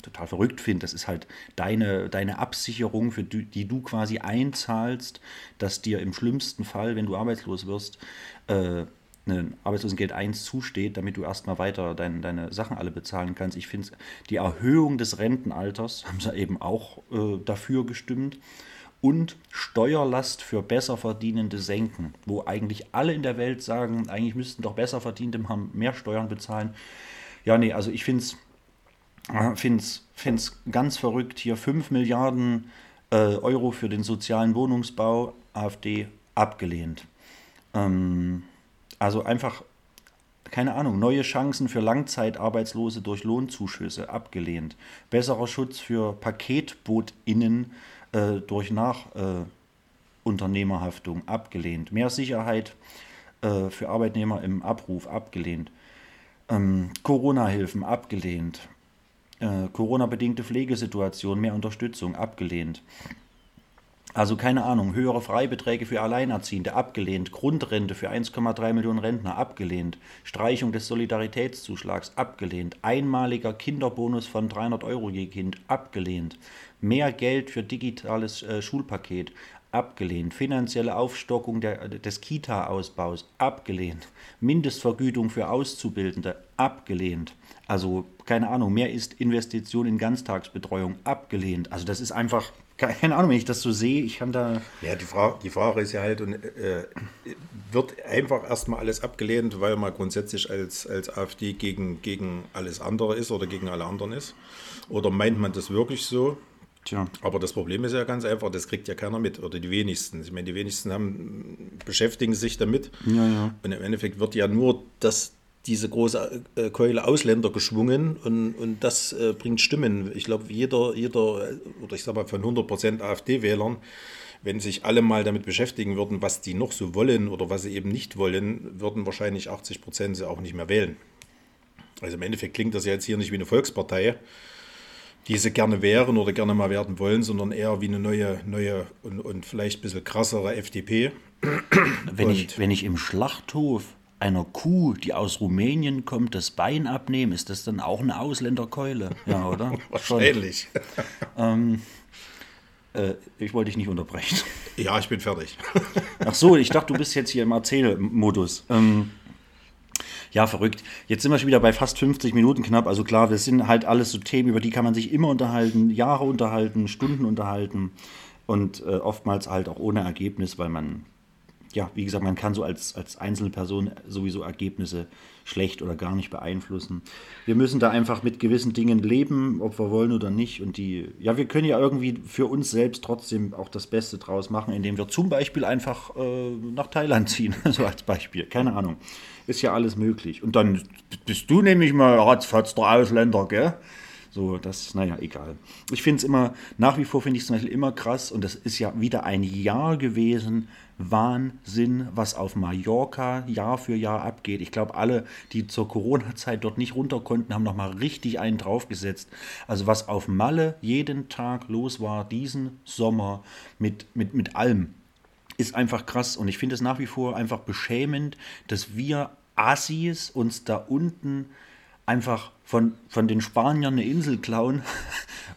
total verrückt finde. Das ist halt deine, deine Absicherung, für die, die du quasi einzahlst, dass dir im schlimmsten Fall, wenn du arbeitslos wirst, äh, ein Arbeitslosengeld 1 zusteht, damit du erstmal weiter dein, deine Sachen alle bezahlen kannst. Ich finde die Erhöhung des Rentenalters, haben sie eben auch äh, dafür gestimmt und Steuerlast für Besserverdienende senken, wo eigentlich alle in der Welt sagen, eigentlich müssten doch Besserverdienende mehr Steuern bezahlen. Ja, nee, also ich finde es find's, find's ganz verrückt, hier 5 Milliarden äh, Euro für den sozialen Wohnungsbau, AfD abgelehnt. Ähm, also einfach, keine Ahnung, neue Chancen für Langzeitarbeitslose durch Lohnzuschüsse abgelehnt. Besserer Schutz für PaketbootInnen äh, durch Nachunternehmerhaftung äh, abgelehnt. Mehr Sicherheit äh, für Arbeitnehmer im Abruf abgelehnt. Ähm, Corona-Hilfen abgelehnt. Äh, Corona-bedingte Pflegesituation, mehr Unterstützung abgelehnt. Also keine Ahnung, höhere Freibeträge für Alleinerziehende abgelehnt, Grundrente für 1,3 Millionen Rentner abgelehnt, Streichung des Solidaritätszuschlags abgelehnt, einmaliger Kinderbonus von 300 Euro je Kind abgelehnt, mehr Geld für digitales äh, Schulpaket abgelehnt, finanzielle Aufstockung der, des Kita-Ausbaus abgelehnt, Mindestvergütung für Auszubildende abgelehnt. Also keine Ahnung, mehr ist Investition in Ganztagsbetreuung abgelehnt. Also das ist einfach keine Ahnung, wenn ich das so sehe, ich kann da.
Ja, die, Fra die Frage ist ja halt, und, äh, wird einfach erstmal alles abgelehnt, weil man grundsätzlich als, als AfD gegen, gegen alles andere ist oder gegen alle anderen ist? Oder meint man das wirklich so? Tja. Aber das Problem ist ja ganz einfach, das kriegt ja keiner mit oder die wenigsten. Ich meine, die wenigsten haben, beschäftigen sich damit.
Ja, ja.
Und im Endeffekt wird ja nur das, diese große äh, Keule Ausländer geschwungen und, und das äh, bringt Stimmen. Ich glaube, jeder, jeder, oder ich sage mal von 100% AfD-Wählern, wenn sich alle mal damit beschäftigen würden, was die noch so wollen oder was sie eben nicht wollen, würden wahrscheinlich 80% sie auch nicht mehr wählen. Also im Endeffekt klingt das ja jetzt hier nicht wie eine Volkspartei, die sie gerne wären oder gerne mal werden wollen, sondern eher wie eine neue, neue und, und vielleicht ein bisschen krassere FDP.
Wenn, ich, wenn ich im Schlachthof einer Kuh, die aus Rumänien kommt, das Bein abnehme, ist das dann auch eine Ausländerkeule? Ja, oder? [LAUGHS]
Wahrscheinlich. [LAUGHS]
ähm, äh, ich wollte dich nicht unterbrechen.
Ja, ich bin fertig.
Ach so, ich dachte, du bist jetzt hier im Erzählmodus. Ähm, ja, verrückt. Jetzt sind wir schon wieder bei fast 50 Minuten knapp. Also klar, das sind halt alles so Themen, über die kann man sich immer unterhalten, Jahre unterhalten, Stunden unterhalten und äh, oftmals halt auch ohne Ergebnis, weil man ja, wie gesagt, man kann so als, als einzelne Person sowieso Ergebnisse schlecht oder gar nicht beeinflussen. Wir müssen da einfach mit gewissen Dingen leben, ob wir wollen oder nicht. Und die, ja, wir können ja irgendwie für uns selbst trotzdem auch das Beste draus machen, indem wir zum Beispiel einfach äh, nach Thailand ziehen, [LAUGHS] so als Beispiel. Keine Ahnung. Ist ja alles möglich. Und dann bist du nämlich mal ratzfatz der Ausländer, gell? So, das, naja, egal. Ich finde es immer, nach wie vor finde ich es zum Beispiel immer krass, und das ist ja wieder ein Jahr gewesen, Wahnsinn, was auf Mallorca Jahr für Jahr abgeht. Ich glaube, alle, die zur Corona-Zeit dort nicht runter konnten, haben nochmal richtig einen draufgesetzt. Also was auf Malle jeden Tag los war, diesen Sommer mit, mit, mit allem, ist einfach krass. Und ich finde es nach wie vor einfach beschämend, dass wir Assis uns da unten einfach von, von den Spaniern eine Insel klauen. [LAUGHS]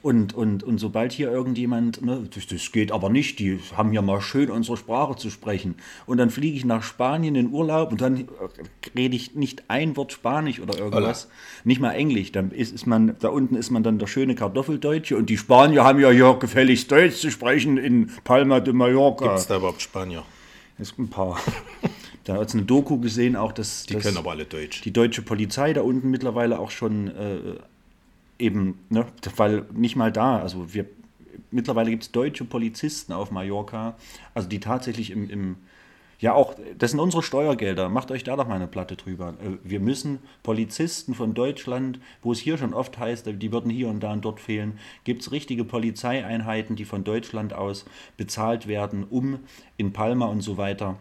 Und, und, und sobald hier irgendjemand, ne, das, das geht aber nicht, die haben ja mal schön unsere Sprache zu sprechen. Und dann fliege ich nach Spanien in Urlaub und dann rede ich nicht ein Wort Spanisch oder irgendwas. Hola. Nicht mal Englisch. Dann ist, ist man, da unten ist man dann der schöne Kartoffeldeutsche und die Spanier haben ja hier gefälligst Deutsch zu sprechen in Palma de Mallorca.
Gibt es da überhaupt Spanier?
Es gibt ein paar. [LAUGHS] Da hat es eine Doku gesehen, auch dass.
Die
dass
können aber alle Deutsch.
Die deutsche Polizei da unten mittlerweile auch schon äh, eben, ne, weil nicht mal da, also wir mittlerweile gibt es deutsche Polizisten auf Mallorca, also die tatsächlich im, im ja, auch, das sind unsere Steuergelder. Macht euch da doch mal eine Platte drüber. Äh, Wir müssen Polizisten von Deutschland, wo es hier schon oft heißt, die würden hier und da und dort fehlen, gibt es richtige Polizeieinheiten, die von Deutschland aus bezahlt werden, um in Palma und so weiter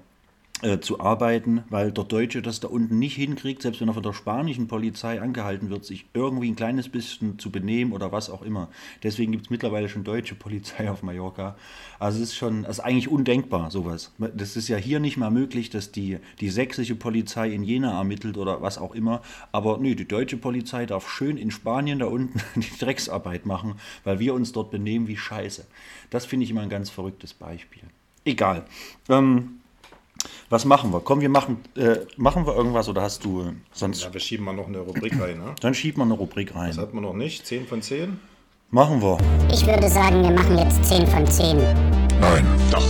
äh, zu arbeiten, weil der Deutsche das da unten nicht hinkriegt, selbst wenn er von der spanischen Polizei angehalten wird, sich irgendwie ein kleines bisschen zu benehmen oder was auch immer. Deswegen gibt es mittlerweile schon deutsche Polizei auf Mallorca. Also es ist schon, es ist eigentlich undenkbar, sowas. Das ist ja hier nicht mal möglich, dass die, die sächsische Polizei in Jena ermittelt oder was auch immer. Aber nee, die deutsche Polizei darf schön in Spanien da unten [LAUGHS] die Drecksarbeit machen, weil wir uns dort benehmen wie Scheiße. Das finde ich immer ein ganz verrücktes Beispiel. Egal. Ähm, was machen wir? Komm, wir machen, äh, machen wir irgendwas oder hast du äh, sonst?
Ja, wir schieben mal noch eine Rubrik rein. Ne?
Dann schieben wir eine Rubrik rein.
Das hat man noch nicht. 10 von 10?
Machen wir.
Ich würde sagen, wir machen jetzt 10 von 10.
Nein. Doch.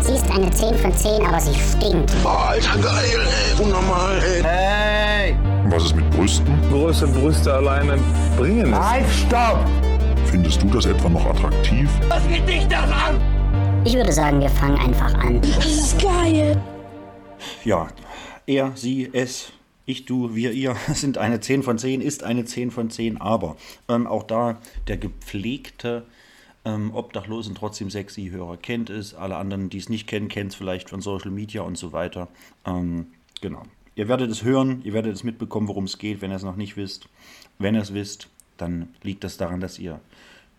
Sie ist eine 10 von 10, aber sie stinkt.
Boah, alter, geil, ey, unnormal, ey.
Und was ist mit Brüsten?
Große Brüste alleine bringen es.
Findest du das etwa noch attraktiv?
Ich würde sagen, wir fangen einfach an.
Ja, er, sie, es, ich, du, wir, ihr [LAUGHS] sind eine 10 von 10, ist eine 10 von 10, aber ähm, auch da der gepflegte ähm, Obdachlosen trotzdem sexy Hörer kennt es, alle anderen, die es nicht kennen, kennen es vielleicht von Social Media und so weiter. Ähm, genau. Ihr werdet es hören, ihr werdet es mitbekommen, worum es geht, wenn ihr es noch nicht wisst. Wenn ihr es wisst, dann liegt das daran, dass ihr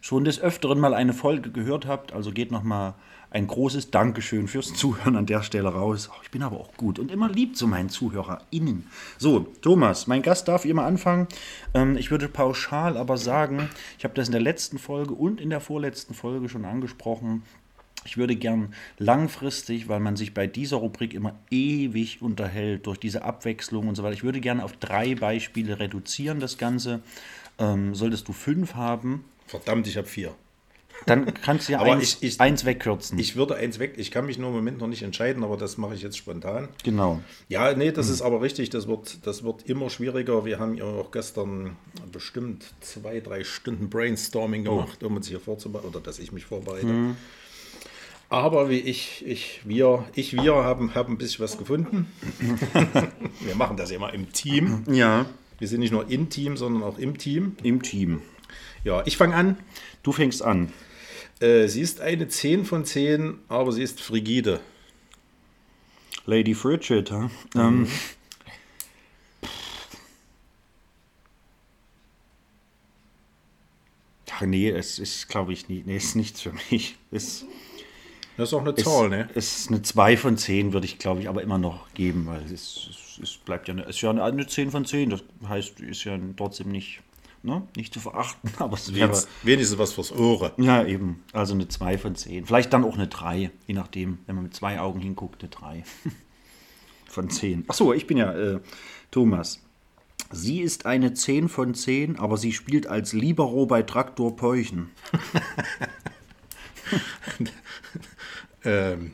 schon des Öfteren mal eine Folge gehört habt. Also geht nochmal ein großes Dankeschön fürs Zuhören an der Stelle raus. Oh, ich bin aber auch gut und immer lieb zu meinen ZuhörerInnen. So, Thomas, mein Gast darf immer anfangen. Ähm, ich würde pauschal aber sagen, ich habe das in der letzten Folge und in der vorletzten Folge schon angesprochen. Ich würde gern langfristig, weil man sich bei dieser Rubrik immer ewig unterhält, durch diese Abwechslung und so weiter, ich würde gerne auf drei Beispiele reduzieren, das Ganze. Ähm, solltest du fünf haben,
Verdammt, ich habe vier.
dann kannst du ja [LAUGHS]
Aber
eins,
ich- ich-
eins wegkürzen.
Ich würde eins weg. Ich kann mich nur im Moment noch nicht entscheiden, aber das mache ich jetzt spontan.
genau.
Ja, nee, das ist aber richtig. Das wird, das wird immer schwieriger. Wir haben ja auch gestern bestimmt zwei, drei Stunden Brainstorming gemacht, um uns hier vorzubereiten, oder dass ich mich vorbereite. Aber wie ich, ich, wir, ich, wir haben, haben ein bisschen was gefunden. [LAUGHS] wir machen das immer im Team.
Ja,
Wir sind nicht nur im Team, sondern auch im Team.
im Team.
Ja, ich fange an.
Du fängst an.
Äh, sie ist eine 10 von 10, aber sie ist frigide.
Lady Frigid, ha? Ähm, Ach nee, es ist, glaube ich, nie, nee, ist nichts für mich. Es
Das ist auch eine
ist,
Zahl, ne?
es ist eine 2 von 10, würde ich, glaube ich, aber immer noch geben, weil es, es, es bleibt ja eine, es ist ja eine 10 von 10. Das heißt, ist ja trotzdem nicht, ne, nicht zu verachten, [LAUGHS] aber es wäre.
Wenigstens, was fürs Ohr.
Ja, eben. Also eine 2 von 10. Vielleicht dann auch eine 3, je nachdem. Wenn man mit zwei Augen hinguckt, eine 3 [LAUGHS] von 10. Achso, ich bin ja äh, Thomas. Sie ist eine 10 von 10, aber sie spielt als Libero bei Traktor Peuchen. [LAUGHS]
Ähm,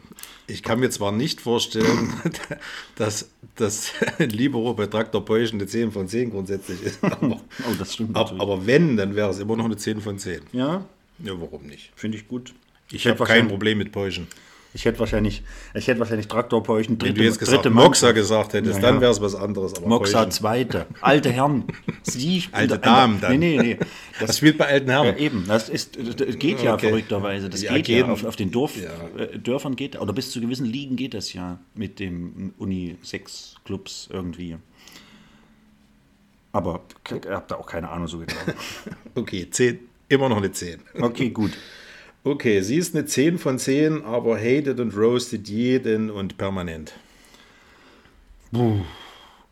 ich kann mir zwar nicht vorstellen, [LAUGHS] dass das Libero bei Traktor Peuchen eine 10 von 10 grundsätzlich ist. Aber, [LAUGHS]
Oh, das stimmt
ab, aber wenn, dann wäre es immer noch eine 10 von 10.
Ja,
Ja, warum nicht?
finde ich gut.
Ich,
hätte
habe kein Problem mit Peuchen.
Ich hätte wahrscheinlich, ich hätte wahrscheinlich Traktor Peuchen
Wenn
dritte,
du jetzt gesagt
dritte
Moxa gesagt hättest,
Ja,
dann
ja.
wäre es was anderes. Aber
Moxa
Peuchen-
zweite. Alte Herren. [LAUGHS] Sie
Alte Damen dann.
Nee, nee, nee. [LAUGHS]
Das spielt bei alten
Ja,
Herren.
eben, das ist, das geht ja
Okay.
verrückterweise. Das
Ja,
geht ja auf, auf den Dorf,
Ja.
äh, Dörfern geht, oder bis zu gewissen Ligen geht das ja mit dem Uni-6-Clubs irgendwie. Aber ich habe da auch keine Ahnung so genau. [LAUGHS]
Okay, 10, immer noch eine 10.
Okay, gut.
Okay, sie ist eine 10 von 10, aber hated und roasted jeden und permanent.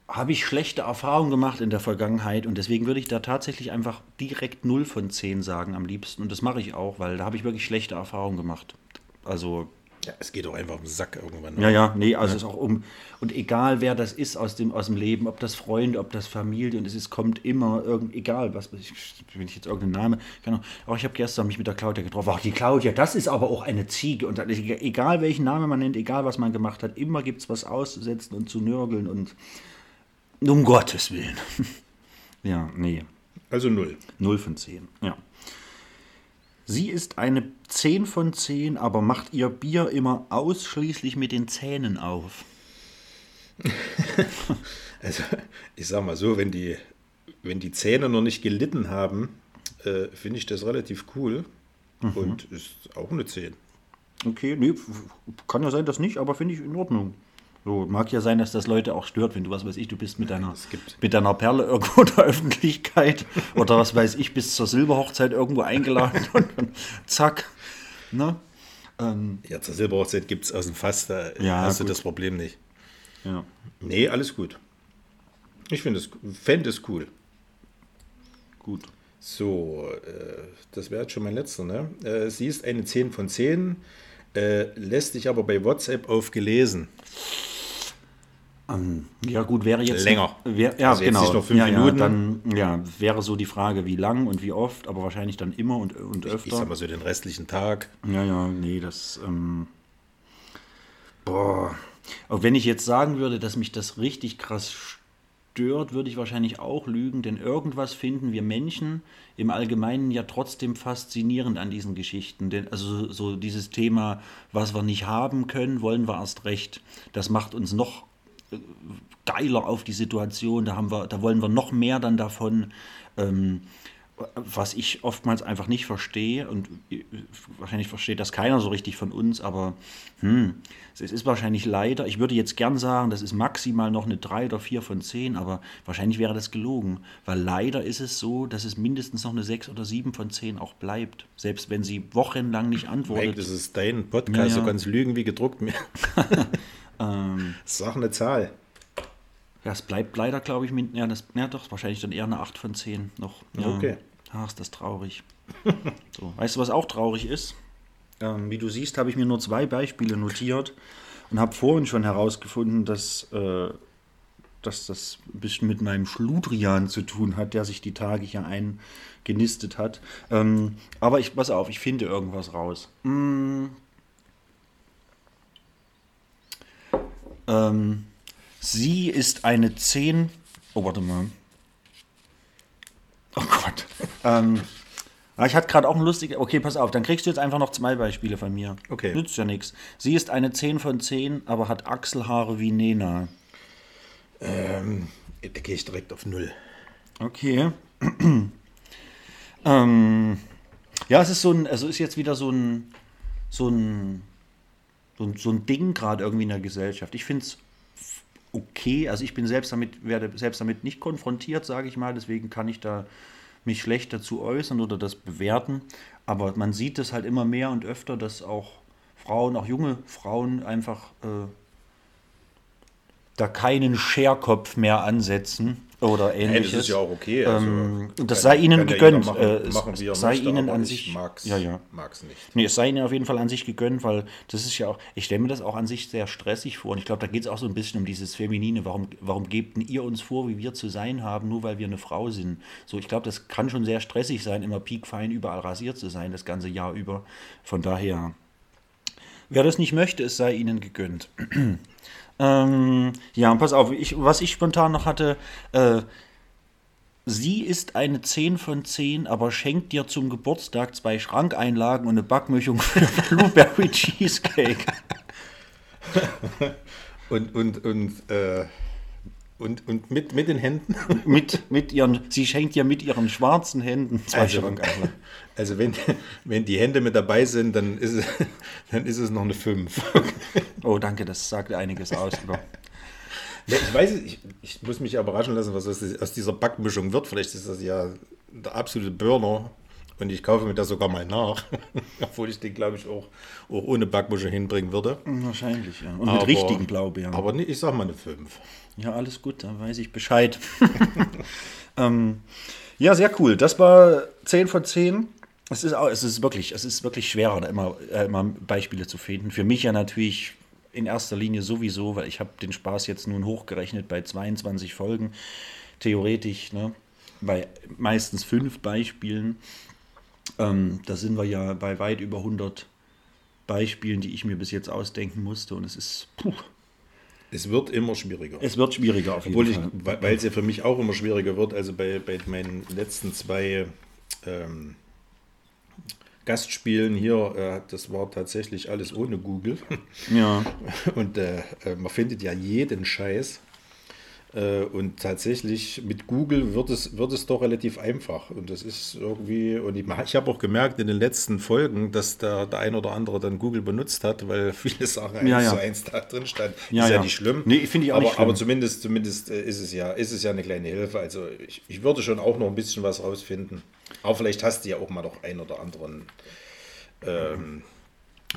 Habe ich schlechte Erfahrungen gemacht in der Vergangenheit und deswegen würde ich da tatsächlich einfach direkt 0 von 10 sagen am liebsten. Und das mache ich auch, weil da habe ich wirklich schlechte Erfahrungen gemacht. Also
Ja, es geht doch einfach um den Sack irgendwann.
Ja, ja, nee, also es ist auch um. Und egal wer das ist aus dem, aus dem Leben, ob das Freunde, ob das Familie, und es ist, kommt immer irgend, egal was, ich, wenn ich jetzt irgendeinen Namen, keine Ahnung, auch ich habe gestern mich mit der Claudia getroffen, ach die Claudia, das ist aber auch eine Ziege. Und egal welchen Namen man nennt, egal was man gemacht hat, immer gibt es was auszusetzen und zu nörgeln und um Gottes Willen. [LAUGHS] ja, nee,
Also 0.
0 von 10, ja. Sie ist eine 10 von 10, aber macht ihr Bier immer ausschließlich mit den Zähnen auf. [LAUGHS]
Also, ich sag mal so, wenn die, wenn die Zähne noch nicht gelitten haben, äh, finde ich das relativ cool. Und ist auch eine 10.
Okay, nee, kann ja sein, dass nicht, aber finde ich in Ordnung. So, mag ja sein, dass das Leute auch stört, wenn du, was weiß ich, du bist mit deiner, mit deiner Perle irgendwo [LAUGHS] in der Öffentlichkeit oder was weiß ich, bis zur Silberhochzeit irgendwo eingeladen und dann zack. Ne? Ähm,
Ja, zur Silberhochzeit gibt es aus dem Fass, da
Ja,
hast du
gut.
das Problem nicht.
ja.
Nee, alles gut. Ich finde es, fände es cool.
Gut.
So, äh, das wäre jetzt schon mein letzter. Ne? Äh, sie ist eine 10 von 10, äh, lässt sich aber bei WhatsApp auf gelesen.
Ja, gut, wäre jetzt.
Länger.
Wär, ja,
Also jetzt
genau.
nicht noch fünf
ja,
Minuten.
Ja, dann ja, wäre so die Frage, wie lang und wie oft, aber wahrscheinlich dann immer und, und öfter.
Ich sag mal so den restlichen Tag.
Ja, ja, nee, das. Ähm, boah. Auch wenn ich jetzt sagen würde, dass mich das richtig krass stört, würde ich wahrscheinlich auch lügen, denn irgendwas finden wir Menschen im Allgemeinen ja trotzdem faszinierend an diesen Geschichten. Denn also so, dieses Thema, was wir nicht haben können, wollen wir erst recht. Das macht uns noch geiler auf die Situation. Da haben wir, da wollen wir noch mehr dann davon. Ähm, was ich oftmals einfach nicht verstehe und äh, wahrscheinlich versteht das keiner so richtig von uns, aber hm, es ist wahrscheinlich leider, ich würde jetzt gern sagen, das ist maximal noch eine 3 oder 4 von 10, aber wahrscheinlich wäre das gelogen, weil leider ist es so, dass es mindestens noch eine 6 oder 7 von 10 auch bleibt, selbst wenn sie wochenlang nicht
Mike,
antwortet.
das ist dein Podcast,
Ja, ja.
du kannst lügen wie gedruckt. [LAUGHS] [LAUGHS] Sag eine Zahl.
Ja, es bleibt leider, glaube ich, mit, ja, das, ja doch, wahrscheinlich dann eher eine 8 von 10 noch. Ja.
Okay.
Ach, ist das traurig. [LAUGHS] so, weißt du, was auch traurig ist? Ähm, wie du siehst, habe ich mir nur zwei Beispiele notiert und habe vorhin schon herausgefunden, dass, äh, dass das ein bisschen mit meinem Schludrian zu tun hat, der sich die Tage hier eingenistet hat. Ähm, aber ich, pass auf, ich finde irgendwas raus. Mm. Ähm, sie ist eine 10. Oh, warte mal. Oh Gott. ähm, ah, ich hatte gerade auch ein lustiges. Okay, pass auf, dann kriegst du jetzt einfach noch zwei Beispiele von mir.
Okay.
Nützt ja nichts. Sie ist eine 10 von 10, aber hat Achselhaare wie Nena.
Ähm, da gehe ich direkt auf Null.
Okay. [CLEARS THROAT] ähm, ja, es ist so ein, also ist jetzt wieder so ein, so ein, so ein, so ein Ding gerade irgendwie in der Gesellschaft. Ich finde es okay, also ich bin selbst damit, werde selbst damit nicht konfrontiert, sage ich mal, deswegen kann ich da mich schlecht dazu äußern oder das bewerten. Aber man sieht es halt immer mehr und öfter, dass auch Frauen, auch junge Frauen einfach äh, da keinen Scherkopf mehr ansetzen oder ähnliches.
das ist ja auch okay, also
ähm, das sei ihnen gegönnt.
jeder
äh,
machen-
es
machen,
sei
möchte,
ihnen an
ich
sich.
mag's-
ja, ja.
mag's nicht.
Nee, es sei ihnen auf jeden Fall an sich gegönnt, weil das ist ja auch, ich stelle mir das auch an sich sehr stressig vor. Und ich glaube, da geht es auch so ein bisschen um dieses Feminine. Warum, warum gebt ihr uns vor, wie wir zu sein haben, nur weil wir eine Frau sind? So, ich glaube, das kann schon sehr stressig sein, immer piekfein überall rasiert zu sein, das ganze Jahr über. Von daher, wer das nicht möchte, es sei ihnen gegönnt. Ähm, ja, und pass auf, ich, was ich spontan noch hatte, äh, Sie ist eine 10 von 10, aber schenkt dir zum Geburtstag zwei Schrankeinlagen und eine Backmischung für [LAUGHS] Blueberry Cheesecake. [LAUGHS]
Und, und, und, äh, und, und mit, mit den Händen? [LAUGHS]
Mit, mit ihren, sie schenkt dir mit ihren schwarzen Händen zwei
Also,
Schrankeinlagen.
also wenn, wenn die Hände mit dabei sind, dann ist es, [LAUGHS] dann ist es noch eine 5. [LAUGHS]
Oh, danke, das sagt einiges aus.
Ja, ich weiß ich, ich muss mich ja überraschen lassen, was aus, dieser Backmischung wird. Vielleicht ist das ja der absolute Burner und ich kaufe mir das sogar mal nach. Obwohl ich den, glaube ich, auch, auch ohne Backmischung hinbringen würde.
Wahrscheinlich, ja. Und
Aber-
mit richtigen Blaubeeren.
Aber ich sag mal eine 5.
Ja, alles gut, dann weiß ich Bescheid. [LAUGHS] ähm, ja, sehr cool. Das war 10 von 10. Es ist, es ist wirklich, es ist wirklich schwerer, da immer, äh, immer Beispiele zu finden. Für mich ja natürlich in erster Linie sowieso, weil ich habe den Spaß jetzt nun hochgerechnet bei 22 Folgen. Theoretisch, ne, bei meistens fünf Beispielen. Ähm, da sind wir ja bei weit über 100 Beispielen, die ich mir bis jetzt ausdenken musste. Und es ist, puh,
Es wird immer schwieriger.
es wird schwieriger auf jeden
Obwohl ich,
Fall.
weil weil es ja für mich auch immer schwieriger wird, also bei, bei meinen letzten zwei ähm, Gastspielen hier, äh, das war tatsächlich alles ohne Google.
Ja. [LAUGHS]
Und äh, äh, man findet ja jeden Scheiß. Äh, Und tatsächlich mit Google wird es, wird es doch relativ einfach. Und das ist irgendwie, und ich, ich habe auch gemerkt in den letzten Folgen, dass der, der ein oder andere dann Google benutzt hat, weil [LAUGHS] viele Sachen eins
Ja, ja.
zu eins da drin stand.
Ja,
ist ja, nicht schlimm.
Nee, finde ich auch
aber,
nicht schlimm.
Aber zumindest, zumindest äh, ist, es ja, ist es ja eine kleine Hilfe. Also ich, ich würde schon auch noch ein bisschen was rausfinden. Aber vielleicht hast du ja auch mal noch einen oder anderen, ähm,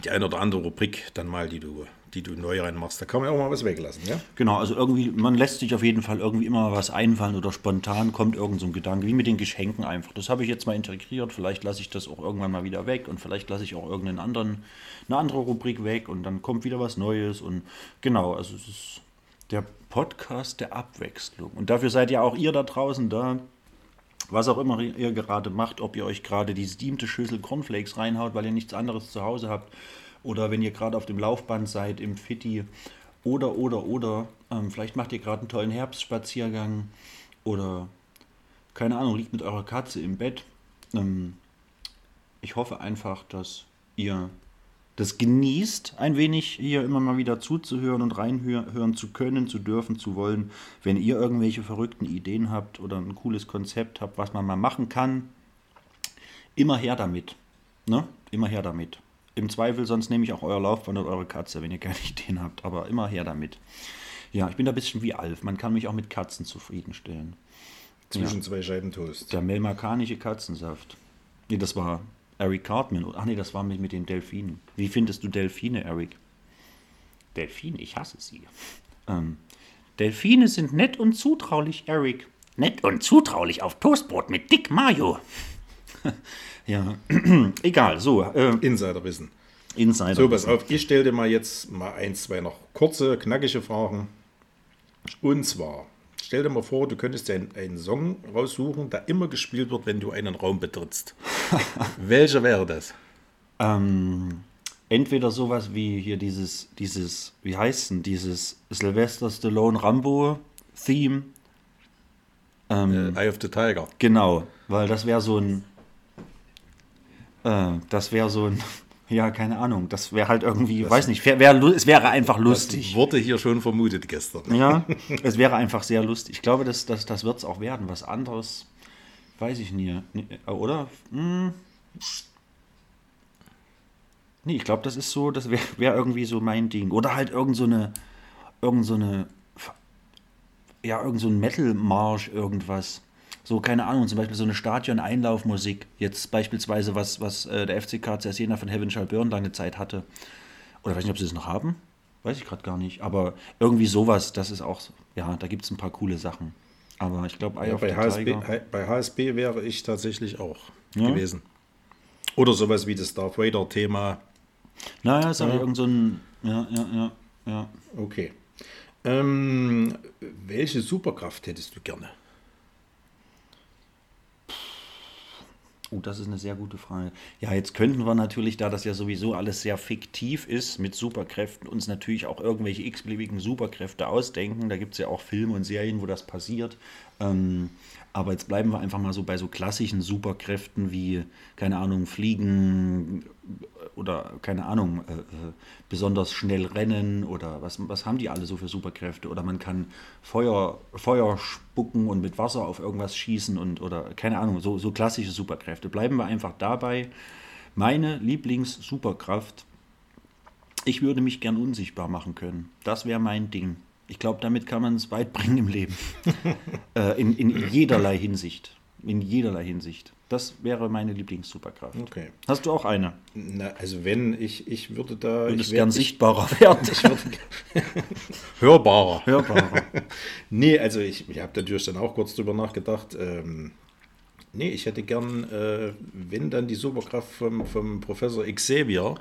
die eine oder andere Rubrik dann mal, die du, die du neu reinmachst. Da kann man auch mal was weglassen, ja?
Genau, also irgendwie, man lässt sich auf jeden Fall irgendwie immer was einfallen oder spontan kommt irgend so ein Gedanke, wie mit den Geschenken einfach. Das habe ich jetzt mal integriert, vielleicht lasse ich das auch irgendwann mal wieder weg und vielleicht lasse ich auch irgendeinen anderen, eine andere Rubrik weg und dann kommt wieder was Neues und genau, also es ist der Podcast der Abwechslung. Und dafür seid ja auch ihr da draußen da, was auch immer ihr gerade macht, ob ihr euch gerade die steamte Schüssel Cornflakes reinhaut, weil ihr nichts anderes zu Hause habt, oder wenn ihr gerade auf dem Laufband seid, im Fitti, oder, oder, oder, ähm, vielleicht macht ihr gerade einen tollen Herbstspaziergang, oder, keine Ahnung, liegt mit eurer Katze im Bett. Ähm, ich hoffe einfach, dass ihr das genießt, ein wenig hier immer mal wieder zuzuhören und reinhören zu können, zu dürfen, zu wollen. Wenn ihr irgendwelche verrückten Ideen habt oder ein cooles Konzept habt, was man mal machen kann, immer her damit. Ne? Immer her damit. Im Zweifel, sonst nehme ich auch euer Laufband oder eure Katze, wenn ihr keine [LAUGHS] Ideen habt. Aber immer her damit. Ja, ich bin da ein bisschen wie Alf. Man kann mich auch mit Katzen zufriedenstellen.
Zwischen zwei Scheiben Toast.
Der melmarkanische Katzensaft. Nee, das war Eric Cartman. Ach nee, das war mit, mit den Delfinen. Wie findest du Delfine, Eric? Delfine, ich hasse sie. Ähm, Delfine sind nett und zutraulich, Eric. Nett und zutraulich auf Toastbrot mit Dick Mayo. [LAUGHS] ja, [CLEARS THROAT] egal, so. Äh,
Insiderwissen.
Insider.
So, pass auf, ich stelle dir mal jetzt mal ein, zwei noch kurze, knackige Fragen. Und zwar, stell dir mal vor, du könntest dir einen, einen Song raussuchen, der immer gespielt wird, wenn du einen Raum betrittst. [LAUGHS] Welcher wäre das?
Ähm, entweder sowas wie hier dieses, dieses, wie heißt denn, dieses Sylvester Stallone Rambo Theme. Ähm,
Eye of the Tiger.
Genau, weil das wäre so ein, äh, das wäre so ein, [LAUGHS] ja, keine Ahnung, das wäre halt irgendwie, weiß nicht, wär, wär, es wäre einfach lustig.
Das wurde hier schon vermutet gestern.
Ja, [LAUGHS] es wäre einfach sehr lustig. Ich glaube, das, das, das wird es auch werden. Was anderes weiß ich nie. Nee, Oder? Hm. Nee, ich glaube, das ist so, das wäre wär irgendwie so mein Ding. Oder halt irgend so eine, irgend so eine, ja, irgend so ein Metal-Marsch, irgendwas. So, keine Ahnung, zum Beispiel so eine Stadion-Einlaufmusik. Jetzt beispielsweise, was, was äh, der FCK Cesena von Heaven Shall Burn lange Zeit hatte. Oder weiß nicht, ob sie das noch haben. Weiß ich gerade gar nicht. Aber irgendwie sowas, das ist auch, ja, da gibt es ein paar coole Sachen. Aber ich glaube,
Ja, bei, HSB, bei HSB wäre ich tatsächlich auch
Ja?
gewesen. Oder sowas wie das Darth Vader-Thema.
Naja, ist aber
Ja.
irgend so ein, ja, ja, ja, ja.
Okay. Ähm, welche Superkraft hättest du gerne?
Oh, das ist eine sehr gute Frage. Ja, jetzt könnten wir natürlich, da das ja sowieso alles sehr fiktiv ist mit Superkräften, uns natürlich auch irgendwelche x-beliebigen Superkräfte ausdenken. Da gibt es ja auch Filme und Serien, wo das passiert. Ähm, aber jetzt bleiben wir einfach mal so bei so klassischen Superkräften wie, keine Ahnung, Fliegen oder, keine Ahnung, äh, äh, besonders schnell rennen oder was, was haben die alle so für Superkräfte? Oder man kann Feuer, Feuer spucken und mit Wasser auf irgendwas schießen und oder keine Ahnung, so, so klassische Superkräfte. Bleiben wir einfach dabei. Meine Lieblings-Superkraft, ich würde mich gern unsichtbar machen können. Das wäre mein Ding. Ich glaube, damit kann man es weit bringen im Leben. [LAUGHS] äh, in, in jederlei Hinsicht. In jederlei Hinsicht. Das wäre meine Lieblings-Superkraft.
Okay.
Hast du auch eine?
Na, also wenn, ich, ich würde da...
Du
ich
würdest gern
ich,
sichtbarer werden. [LAUGHS] [LAUGHS]
hörbarer.
Hörbarer. [LAUGHS]
Nee, also ich, ich habe natürlich dann auch kurz drüber nachgedacht. Ähm, nee, ich hätte gern, äh, wenn dann die Superkraft vom, vom Professor Xavier,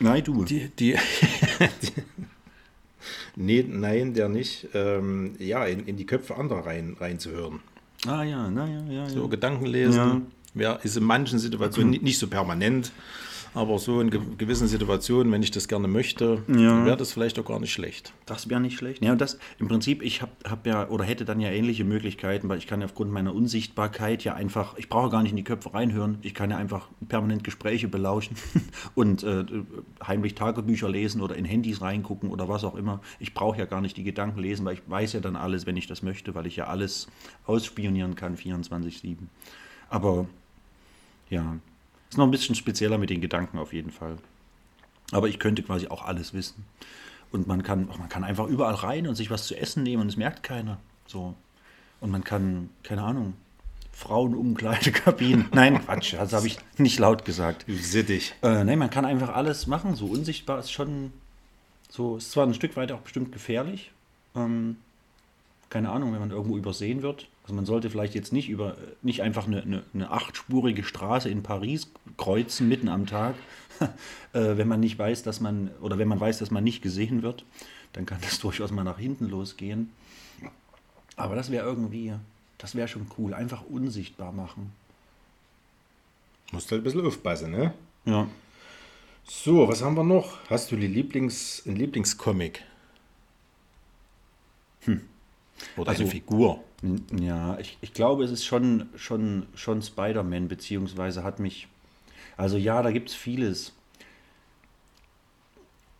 Nein, du.
die, die, die nee, nein, der nicht, ähm, ja, in, in die Köpfe anderer rein, reinzuhören.
Ah ja, naja, ja, ja.
So Gedanken lesen.
Ja.
Ja. ist in manchen Situationen nicht, nicht so permanent, Aber so in ge gewissen Situationen, wenn ich das gerne möchte,
Ja.
wäre das vielleicht auch gar nicht schlecht.
Das wäre nicht schlecht. Ja, und das im Prinzip, ich habe hab ja oder hätte dann ja ähnliche Möglichkeiten, weil ich kann ja aufgrund meiner Unsichtbarkeit ja einfach, ich brauche gar nicht in die Köpfe reinhören, ich kann ja einfach permanent Gespräche belauschen [LAUGHS] und äh, heimlich Tagebücher lesen oder in Handys reingucken oder was auch immer. Ich brauche ja gar nicht die Gedanken lesen, weil ich weiß ja dann alles, wenn ich das möchte, weil ich ja alles ausspionieren kann 24/7. Aber ja, ist noch ein bisschen spezieller mit den Gedanken auf jeden Fall. Aber ich könnte quasi auch alles wissen. Und man kann, man kann einfach überall rein und sich was zu essen nehmen und es merkt keiner. So. Und man kann, keine Ahnung, Frauenumkleidekabinen. [LAUGHS] Nein, Quatsch, das habe ich nicht laut gesagt.
Sittig.
Äh, nein, man kann einfach alles machen. So unsichtbar ist schon so, ist zwar ein Stück weit auch bestimmt gefährlich. Ähm, keine Ahnung, wenn man irgendwo übersehen wird. Also man sollte vielleicht jetzt nicht über nicht einfach eine, eine, eine achtspurige Straße in Paris kreuzen mitten am Tag, [LAUGHS] äh, wenn man nicht weiß, dass man oder wenn man weiß, dass man nicht gesehen wird, dann kann das [LAUGHS] durchaus mal nach hinten losgehen. Aber das wäre irgendwie, das wäre schon cool, einfach unsichtbar machen.
Musst halt ein bisschen aufpassen, ne?
Ja.
So, was haben wir noch? Hast du die Lieblings, ein Lieblingscomic? Oder
Also-
eine Figur?
Ja, ich, ich glaube, es ist schon, schon, schon Spider-Man, beziehungsweise hat mich. Also ja, da gibt es vieles.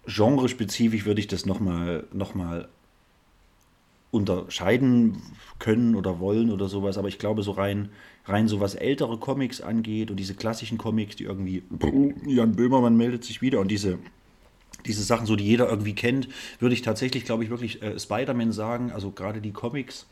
Genrespezifisch würde ich das nochmal noch mal unterscheiden können oder wollen oder sowas, aber ich glaube, so rein, rein so was ältere Comics angeht und diese klassischen Comics, die irgendwie. Jan Böhmermann meldet sich wieder und diese diese Sachen, so die jeder irgendwie kennt, würde ich tatsächlich, glaube ich, wirklich äh, Spider-Man sagen. Also gerade die Comics,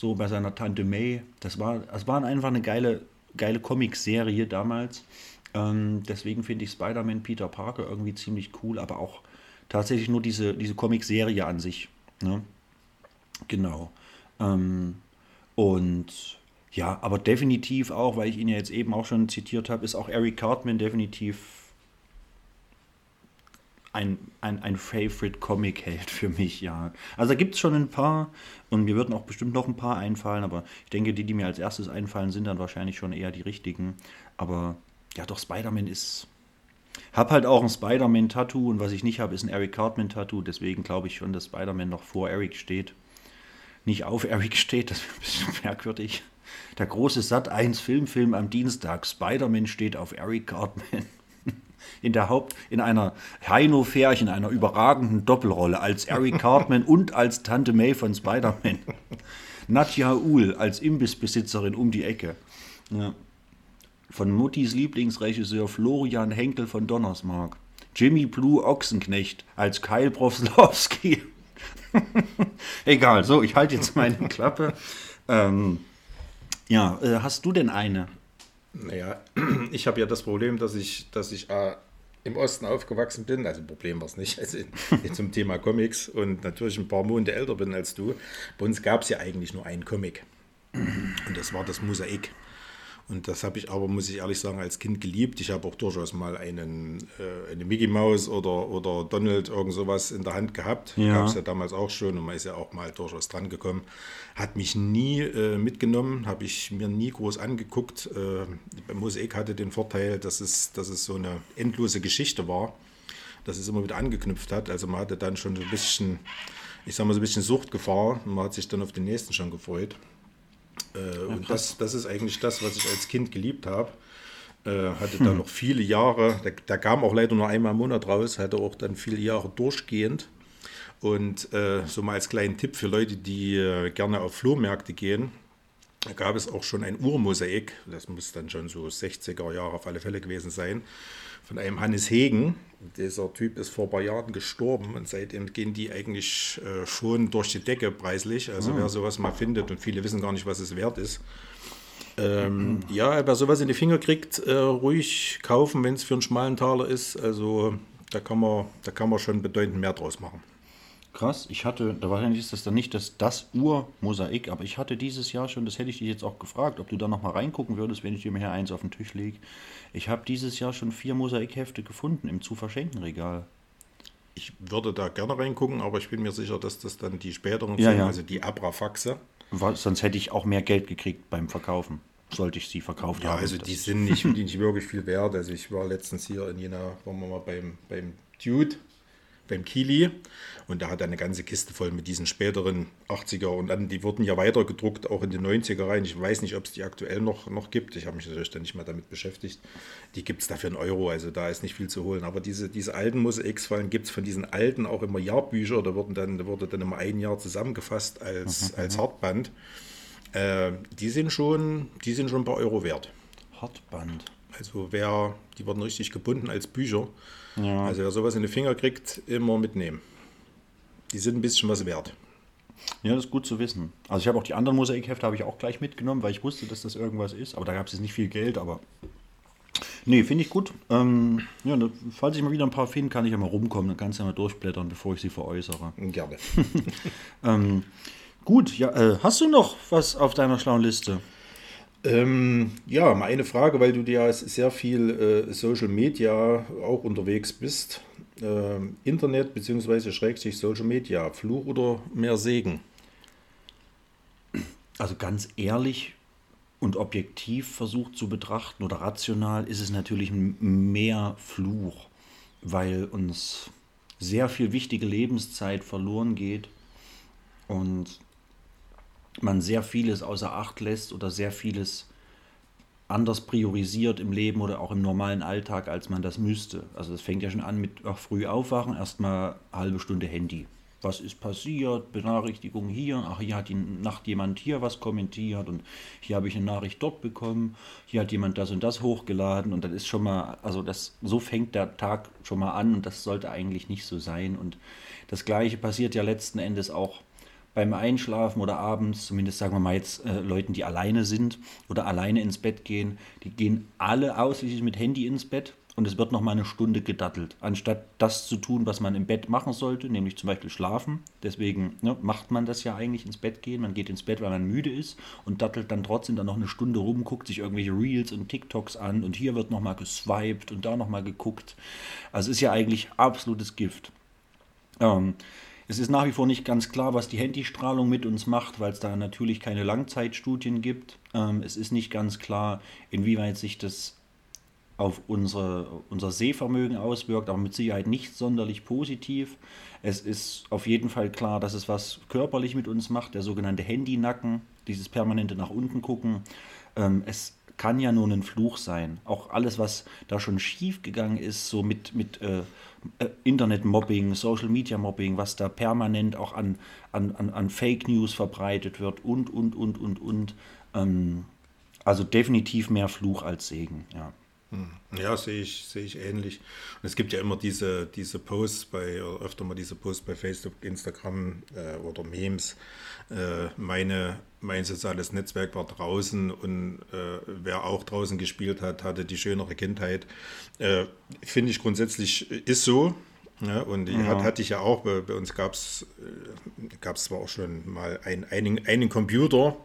so bei seiner Tante May, das war, das waren einfach eine geile, geile Comic-Serie damals. Ähm, deswegen finde ich Spider-Man Peter Parker irgendwie ziemlich cool, aber auch tatsächlich nur diese, diese Comic-Serie an sich. Ne? Genau. Ähm, und ja, aber definitiv auch, weil ich ihn ja jetzt eben auch schon zitiert habe, ist auch Eric Cartman definitiv ein, ein, ein Favorite-Comic-Held für mich, ja. Also da gibt es schon ein paar und mir würden auch bestimmt noch ein paar einfallen, aber ich denke, die, die mir als erstes einfallen, sind dann wahrscheinlich schon eher die richtigen. Aber ja, doch, Spider-Man ist. Hab halt auch ein Spider-Man-Tattoo und was ich nicht habe, ist ein Eric Cartman-Tattoo. Deswegen glaube ich schon, dass Spider-Man noch vor Eric steht. Nicht auf Eric steht, das wäre ein bisschen [LAUGHS] merkwürdig. Der große Sat 1 Filmfilm am Dienstag. Spider-Man steht auf Eric Cartman in der Haupt, in einer Heino-Färchen, einer überragenden Doppelrolle als Eric [LAUGHS] Cartman und als Tante May von Spider-Man. Nadja Uhl als Imbissbesitzerin um die Ecke. Ja. Von Muttis Lieblingsregisseur Florian Henkel von Donnersmark. Jimmy Blue Ochsenknecht als Kyle Brofslowski. [LAUGHS] Egal, so, ich halte jetzt meine Klappe. Ähm, ja, äh, hast du denn eine?
Naja, [CLEARS THROAT] ich habe ja das Problem, dass ich, dass ich äh, im Osten aufgewachsen bin. Also Problem war es nicht, also [LAUGHS] in, in zum Thema Comics und natürlich ein paar Monate älter bin als du. Bei uns gab es ja eigentlich nur einen Comic. Und das war das Mosaik. Und das habe ich aber, muss ich ehrlich sagen, als Kind geliebt. Ich habe auch durchaus mal einen, äh, eine Mickey Mouse oder, oder Donald irgend sowas in der Hand gehabt.
Ja.
Gab es ja damals auch schon und man ist ja auch mal durchaus dran gekommen. Hat mich nie äh, mitgenommen, habe ich mir nie groß angeguckt. Äh, beim Mosaik hatte den Vorteil, dass es, dass es so eine endlose Geschichte war, dass es immer wieder angeknüpft hat. Also man hatte dann schon so ein bisschen, ich sag mal so ein bisschen Suchtgefahr und man hat sich dann auf den nächsten schon gefreut. Äh, und das, das ist eigentlich das, was ich als Kind geliebt habe. Äh, hatte da noch viele Jahre, da, da kam auch leider nur einmal im Monat raus, hatte auch dann viele Jahre durchgehend. Und äh, so mal als kleinen Tipp für Leute, die äh, gerne auf Flohmärkte gehen, da gab es auch schon ein Urmosaik, das muss dann schon so 60er Jahre auf alle Fälle gewesen sein, von einem Hannes Hegen. Dieser Typ ist vor ein paar Jahren gestorben und seitdem gehen die eigentlich äh, schon durch die Decke preislich. Also wer sowas mal findet und viele wissen gar nicht, was es wert ist. Ähm, Ja, wer sowas in die Finger kriegt, äh, ruhig kaufen, wenn es für einen schmalen Taler ist. Also da kann man, da kann man schon bedeutend mehr draus machen.
Krass, ich hatte, da wahrscheinlich ist das dann nicht das, das Urmosaik, aber ich hatte dieses Jahr schon, das hätte ich dich jetzt auch gefragt, ob du da noch mal reingucken würdest, wenn ich dir mal hier eins auf den Tisch lege. Ich habe dieses Jahr schon vier Mosaikhefte gefunden im zu verschenken Regal.
Ich würde da gerne reingucken, aber ich bin mir sicher, dass das dann die späteren
Ja,
sind,
ja.
also die Abrafaxe.
Wa- Sonst hätte ich auch mehr Geld gekriegt beim Verkaufen. sollte ich sie verkauft
Ja,
haben.
also
Das
die sind nicht, die nicht wirklich viel wert. Also ich war letztens hier in Jena, waren wir mal beim, beim Dude, beim Kili und der hat eine ganze Kiste voll mit diesen späteren 80er und dann, die wurden ja weiter gedruckt, auch in den 90er rein. Ich weiß nicht, ob es die aktuell noch, noch gibt. Ich habe mich natürlich dann nicht mehr damit beschäftigt. Die gibt es da für einen Euro, also da ist nicht viel zu holen. Aber diese, diese alten Mosaiksfallen gibt es von diesen alten auch immer Jahrbücher. Da, wurden dann, da wurde dann immer ein Jahr zusammengefasst als, als Hartband. Äh, die sind schon, die sind schon ein paar Euro wert.
Hartband.
Also wer, die wurden richtig gebunden als Bücher.
Ja.
Also wer sowas in die Finger kriegt, immer mitnehmen. Die sind ein bisschen was wert.
Ja, das ist gut zu wissen. Also ich habe auch die anderen Mosaikhefte habe ich auch gleich mitgenommen, weil ich wusste, dass das irgendwas ist. Aber da gab es jetzt nicht viel Geld, aber nee, finde ich gut. Ähm, ja, falls ich mal wieder ein paar finde, kann ich ja mal rumkommen. Dann kannst du ja mal durchblättern, bevor ich sie veräußere.
Gerne. [LAUGHS]
Ähm, gut, ja, äh, hast du noch was auf deiner schlauen Liste?
Ähm, ja, mal eine Frage, weil du ja sehr viel äh, Social Media auch unterwegs bist. Ähm, Internet bzw. Schrägstrich Social Media, Fluch oder mehr Segen?
Also ganz ehrlich und objektiv versucht zu betrachten oder rational ist es natürlich mehr Fluch, weil uns sehr viel wichtige Lebenszeit verloren geht und man sehr vieles außer Acht lässt oder sehr vieles anders priorisiert im Leben oder auch im normalen Alltag, als man das müsste. Also das fängt ja schon an mit ach, früh aufwachen, erstmal halbe Stunde Handy. Was ist passiert? Benachrichtigung hier. Ach, hier hat die Nacht jemand hier was kommentiert und hier habe ich eine Nachricht dort bekommen. Hier hat jemand das und das hochgeladen und dann ist schon mal, also das, so fängt der Tag schon mal an und das sollte eigentlich nicht so sein. Und das Gleiche passiert ja letzten Endes auch beim Einschlafen oder abends, zumindest sagen wir mal jetzt äh, Leuten, die alleine sind oder alleine ins Bett gehen, die gehen alle ausschließlich mit Handy ins Bett und es wird noch mal eine Stunde gedattelt, anstatt das zu tun, was man im Bett machen sollte, nämlich zum Beispiel schlafen. Deswegen ne, macht man das ja eigentlich ins Bett gehen. Man geht ins Bett, weil man müde ist und dattelt dann trotzdem dann noch eine Stunde rum, guckt sich irgendwelche Reels und TikToks an und hier wird noch mal geswiped und da noch mal geguckt. Also ist ja eigentlich absolutes Gift. Ähm, es ist nach wie vor nicht ganz klar, was die Handystrahlung mit uns macht, weil es da natürlich keine Langzeitstudien gibt. Ähm, es ist nicht ganz klar, inwieweit sich das auf unsere, unser Sehvermögen auswirkt, aber mit Sicherheit nicht sonderlich positiv. Es ist auf jeden Fall klar, dass es was körperlich mit uns macht, der sogenannte Handynacken, dieses permanente nach unten gucken. Ähm, es kann ja nur ein Fluch sein. Auch alles, was da schon schief gegangen ist, so mit, mit äh, Internet-Mobbing, Social-Media-Mobbing, was da permanent auch an, an, an, an Fake News verbreitet wird und, und, und, und, und. Ähm, also definitiv mehr Fluch als Segen, ja.
Ja, sehe ich, sehe ich ähnlich. Und es gibt ja immer diese, diese Posts bei, öfter mal diese Posts bei Facebook, Instagram äh, oder Memes. Äh, meine, mein soziales Netzwerk war draußen und äh, wer auch draußen gespielt hat, hatte die schönere Kindheit. Äh, Finde ich grundsätzlich äh, ist so. Ja, und die
Ja.
hat, hatte ich ja auch, bei, bei uns gab es gab's zwar auch schon mal ein, einen, einen Computer,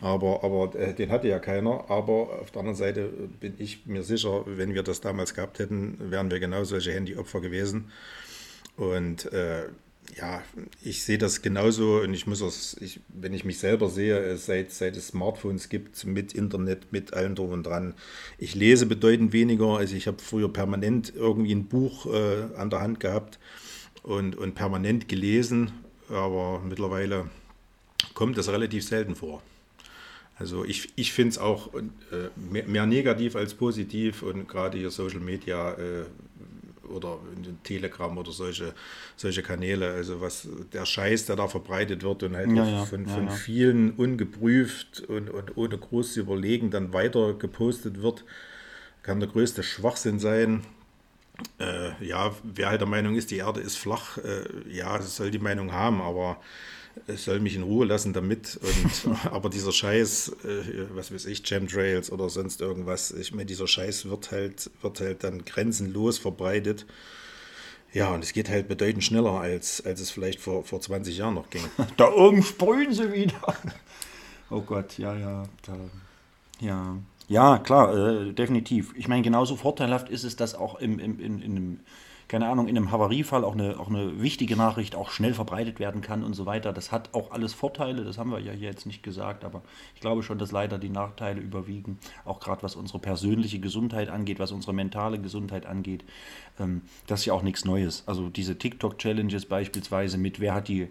aber, aber äh, den hatte ja keiner. Aber auf der anderen Seite bin ich mir sicher, wenn wir das damals gehabt hätten, wären wir genau solche Handyopfer gewesen. Und äh, ja, ich sehe das genauso und ich muss es, ich, wenn ich mich selber sehe, äh, seit, seit es Smartphones gibt, mit Internet, mit allem drum und dran, ich lese bedeutend weniger. Also ich habe früher permanent irgendwie ein Buch äh, an der Hand gehabt und, und permanent gelesen, aber mittlerweile kommt das relativ selten vor. Also ich, ich finde es auch äh, mehr, mehr negativ als positiv und gerade hier Social Media äh, oder in Telegram oder solche, solche Kanäle, also was der Scheiß, der da verbreitet wird und halt
Ja, ja,
von,
ja,
von vielen ungeprüft und, und ohne groß zu überlegen dann weiter gepostet wird, kann der größte Schwachsinn sein. Äh, ja, wer halt der Meinung ist, die Erde ist flach, äh, ja, soll die Meinung haben, aber es soll mich in Ruhe lassen damit. Und, [LAUGHS] aber dieser Scheiß, äh, was weiß ich, Chemtrails oder sonst irgendwas, ich meine, dieser Scheiß wird halt, wird halt dann grenzenlos verbreitet. Ja, und es geht halt bedeutend schneller, als, als es vielleicht vor, vor 20 Jahren noch ging. [LAUGHS]
Da oben sprühen sie wieder. Oh Gott, ja, ja. Da, ja. Ja, klar, äh, definitiv. Ich meine, genauso vorteilhaft ist es, dass auch im, im, in, in einem keine Ahnung, in einem Havariefall auch eine, auch eine wichtige Nachricht auch schnell verbreitet werden kann und so weiter. Das hat auch alles Vorteile, das haben wir ja hier jetzt nicht gesagt, aber ich glaube schon, dass leider die Nachteile überwiegen, auch gerade was unsere persönliche Gesundheit angeht, was unsere mentale Gesundheit angeht. Ähm, das ist ja auch nichts Neues. Also diese TikTok-Challenges beispielsweise mit, wer hat die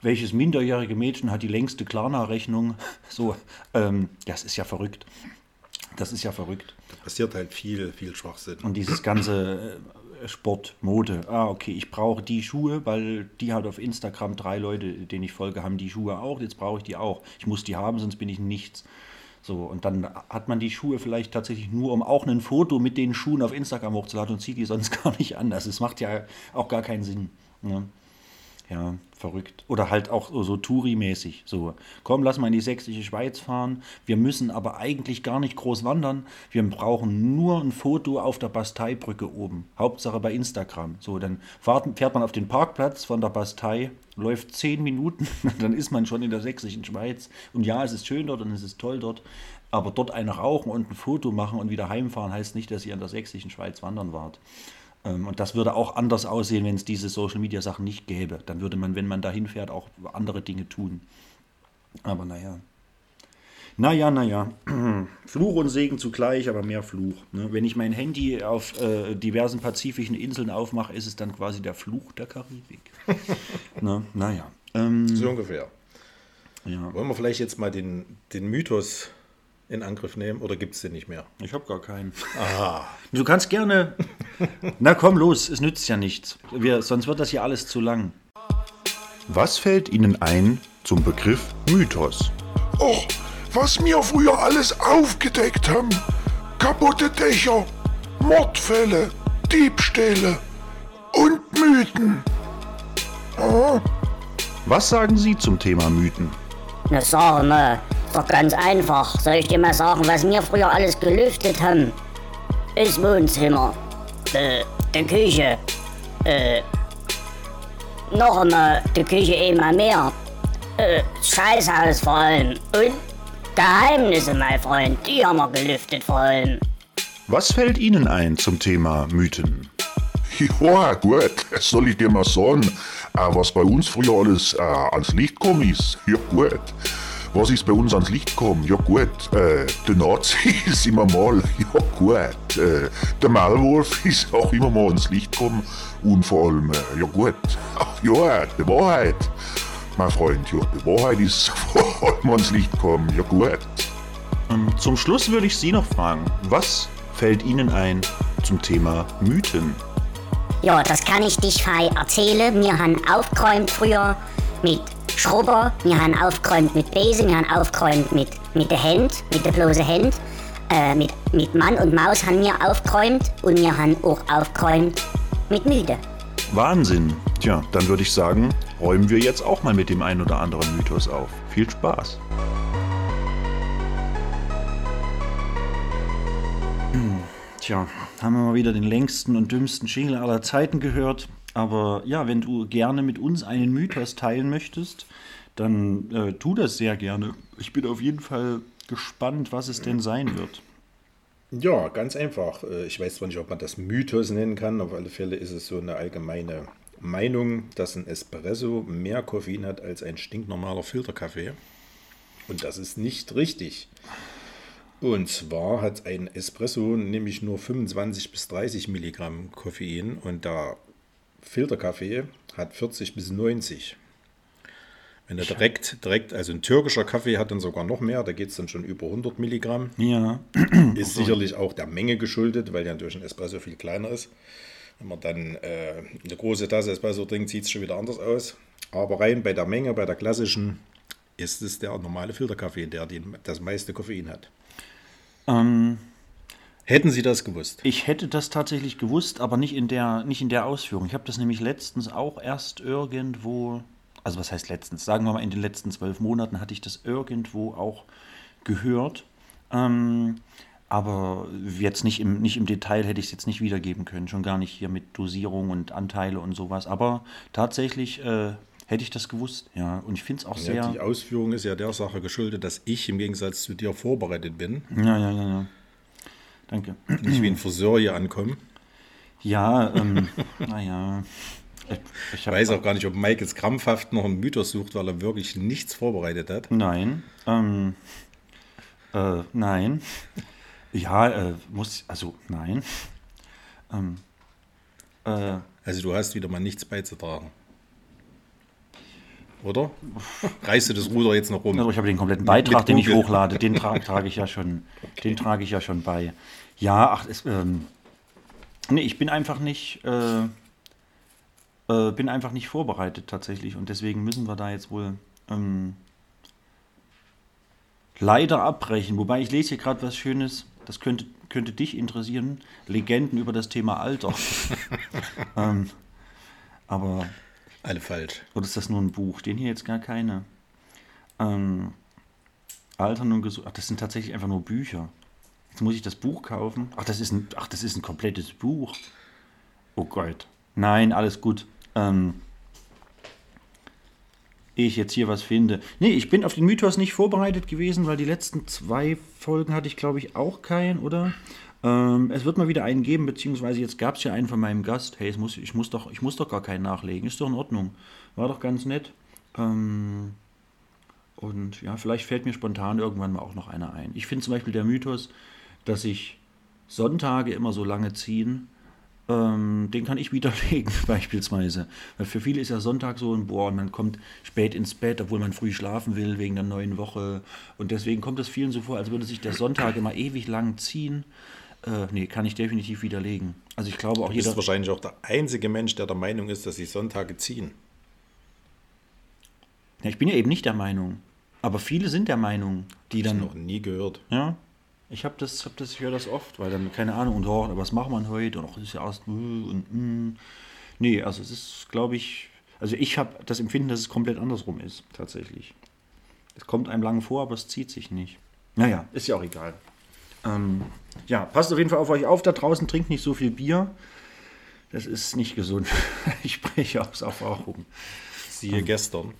welches minderjährige Mädchen hat die längste Klarna-Rechnung? [LAUGHS] So, ähm, das ist ja verrückt. Das ist ja verrückt.
Da passiert halt viel, viel Schwachsinn.
Und dieses ganze äh, Sport, Mode. Ah, okay, ich brauche die Schuhe, weil die hat auf Instagram drei Leute, denen ich folge, haben die Schuhe auch. Jetzt brauche ich die auch. Ich muss die haben, sonst bin ich nichts. So, und dann hat man die Schuhe vielleicht tatsächlich nur, um auch ein Foto mit den Schuhen auf Instagram hochzuladen und zieht die sonst [LAUGHS] gar nicht an. Das macht ja auch gar keinen Sinn. Ne? Ja, verrückt. Oder halt auch so, Touri-mäßig. So, komm, lass mal in die sächsische Schweiz fahren. Wir müssen aber eigentlich gar nicht groß wandern. Wir brauchen nur ein Foto auf der Basteibrücke oben. Hauptsache bei Instagram. So, dann fährt, fährt man auf den Parkplatz von der Bastei, läuft zehn Minuten, [LAUGHS] dann ist man schon in der sächsischen Schweiz. Und ja, es ist schön dort und es ist toll dort. Aber dort eine rauchen und ein Foto machen und wieder heimfahren heißt nicht, dass ihr in der sächsischen Schweiz wandern wart. Ähm, und das würde auch anders aussehen, wenn es diese Social-Media-Sachen nicht gäbe. Dann würde man, wenn man dahin fährt, auch andere Dinge tun. Aber naja. Naja, naja. [CLEARS THROAT] Fluch und Segen zugleich, aber mehr Fluch. Ne? Wenn ich mein Handy auf äh, diversen pazifischen Inseln aufmache, ist es dann quasi der Fluch der Karibik. [LAUGHS] ne? Naja. Ähm,
so ungefähr.
ja.
Wollen wir vielleicht jetzt mal den, den Mythos in Angriff nehmen oder gibt es den nicht mehr?
Ich habe gar keinen. [LAUGHS] Du kannst gerne. Na komm, los, es nützt ja nichts. Wir, sonst wird das hier alles zu lang.
Was fällt Ihnen ein zum Begriff Mythos?
Och, was wir früher alles aufgedeckt haben. Kaputte Dächer, Mordfälle, Diebstähle und Mythen. Ah,
Was sagen Sie zum Thema Mythen?
Na sag mal, ist doch ganz einfach. Soll ich dir mal sagen, was wir früher alles gelüftet haben? Das Wohnzimmer, äh, die Küche, äh, noch einmal die Küche immer mehr, äh, das Scheißhaus vor allem und Geheimnisse, mein Freund, die haben wir gelüftet vor allem.
Was fällt Ihnen ein zum Thema Mythen? [LAUGHS]
ja, gut, das soll ich dir mal sagen. Äh, was bei uns früher alles äh, ans Licht gekommen ist. Ja, gut. Was ist bei uns ans Licht gekommen? Ja, gut. Äh, der Nazi ist [LAUGHS] immer mal. Ja, gut. Äh, der Maulwurf [LAUGHS] ist auch immer mal ans Licht gekommen. Und vor allem, äh, ja, gut. Ach, ja, die Wahrheit. Mein Freund, ja, die Wahrheit ist [LAUGHS] vor allem ans Licht gekommen. Ja, gut.
Ähm, Zum Schluss würde ich Sie noch fragen, was fällt Ihnen ein zum Thema Mythen?
Ja, das kann ich dich frei erzählen. Wir haben aufgeräumt früher mit Schrubber, wir haben aufgeräumt mit Besen, wir haben aufgeräumt mit, mit der Hand, mit der bloßen Hand. Äh, mit, mit Mann und Maus haben wir aufgeräumt und wir haben auch aufgeräumt mit Müde.
Wahnsinn. Tja, dann würde ich sagen, räumen wir jetzt auch mal mit dem ein oder anderen Mythos auf. Viel Spaß.
Tja, haben wir mal wieder den längsten und dümmsten Jingle aller Zeiten gehört. Aber ja, wenn du gerne mit uns einen Mythos teilen möchtest, dann äh, tu das sehr gerne. Ich bin auf jeden Fall gespannt, was es denn sein wird.
Ja, ganz einfach. Äh, Ich weiß zwar nicht, ob man das Mythos nennen kann, auf alle Fälle ist es so eine allgemeine Meinung, dass ein Espresso mehr Koffein hat als ein stinknormaler Filterkaffee. Und das ist nicht richtig. Und zwar hat ein Espresso nämlich nur 25 bis 30 Milligramm Koffein und der Filterkaffee hat 40 bis 90. Wenn er direkt, direkt, also ein türkischer Kaffee hat dann sogar noch mehr, da geht es dann schon über 100 Milligramm.
Ja,
Ist [CLEARS THROAT] sicherlich auch der Menge geschuldet, weil ja natürlich ein Espresso viel kleiner ist. Wenn man dann äh, eine große Tasse Espresso trinkt, sieht es schon wieder anders aus. Aber rein bei der Menge, bei der klassischen, ist es der normale Filterkaffee, der den, das meiste Koffein hat.
ähm,
Hätten Sie das gewusst?
ich hätte das tatsächlich gewusst, aber nicht in der, nicht in der Ausführung. Ich habe das nämlich letztens auch erst irgendwo, also was heißt letztens, sagen wir mal in den letzten zwölf Monaten hatte ich das irgendwo auch gehört. Ähm, aber jetzt nicht im, nicht im Detail hätte ich es jetzt nicht wiedergeben können, schon gar nicht hier mit Dosierung und Anteile und sowas. Aber tatsächlich äh, hätte ich das gewusst, ja. Und ich finde es auch sehr.
Ja, die Ausführung ist ja der Sache geschuldet, dass ich im Gegensatz zu dir vorbereitet bin.
Ja, ja, ja, ja. Danke.
Nicht wie ein Friseur hier ankommen.
Ja, ähm, [LAUGHS] naja.
Ich, ich weiß auch gar nicht, ob Mike jetzt krampfhaft noch einen Mythos sucht, weil er wirklich nichts vorbereitet hat.
Nein. Ähm, äh, nein. Ja, äh, muss, also nein. Ähm,
äh, also du hast wieder mal nichts beizutragen. Oder? Reißt du das Ruder jetzt noch rum?
Also ich habe den kompletten Beitrag, den ich hochlade, den tra trage ich ja schon, den trage ich ja schon bei. Ja, ach, es, ähm, nee, ich bin einfach nicht, äh, äh, bin einfach nicht vorbereitet tatsächlich und deswegen müssen wir da jetzt wohl ähm, leider abbrechen. Wobei ich lese hier gerade was Schönes, das könnte, könnte dich interessieren. Legenden über das Thema Alter. [LAUGHS] ähm, aber.
Alle falsch.
Oder ist das nur ein Buch? Stehen hier jetzt gar keine. Ähm, Altern und Gesundheit. Ach, das sind tatsächlich einfach nur Bücher. Jetzt muss ich das Buch kaufen. Ach, das ist ein, ach, das ist ein komplettes Buch. Oh Gott. Nein, alles gut. Ähm, ich jetzt hier was finde. Nee, ich bin auf den Mythos nicht vorbereitet gewesen, weil die letzten zwei Folgen hatte ich, glaube ich, auch keinen, oder? Ähm, es wird mal wieder einen geben, beziehungsweise jetzt gab es ja einen von meinem Gast. Hey, muss, ich, muss doch, ich muss doch gar keinen nachlegen. Ist doch in Ordnung. War doch ganz nett. Ähm, und ja, vielleicht fällt mir spontan irgendwann mal auch noch einer ein. Ich finde zum Beispiel der Mythos, dass sich Sonntage immer so lange ziehen, ähm, den kann ich [LAUGHS] widerlegen, beispielsweise. Weil für viele ist ja Sonntag so ein, boah, man kommt spät ins Bett, obwohl man früh schlafen will, wegen der neuen Woche. Und deswegen kommt es vielen so vor, als würde sich der Sonntag immer ewig lang ziehen. Äh, nee, kann ich definitiv widerlegen. Also ich glaube auch
du
bist
jeder. wahrscheinlich auch der einzige Mensch, der der Meinung ist, dass sich Sonntage ziehen.
Ja, ich bin ja eben nicht der Meinung. Aber viele sind der Meinung, die dann.
Ich noch nie gehört.
Ja, ich habe das, hab das, ich höre das oft, weil dann, keine Ahnung, und oh, was machen wir heute? Und auch ist ja erst äh, und mm. Nee, also es ist, glaube ich, also ich habe das Empfinden, dass es komplett andersrum ist, tatsächlich. Es kommt einem lang vor, aber es zieht sich nicht. Naja, ist ja auch egal. Ähm, ja, passt auf jeden Fall auf euch auf da draußen, trinkt nicht so viel Bier. Das ist nicht gesund. [LAUGHS] ich spreche aus Erfahrung.
Siehe ähm, gestern.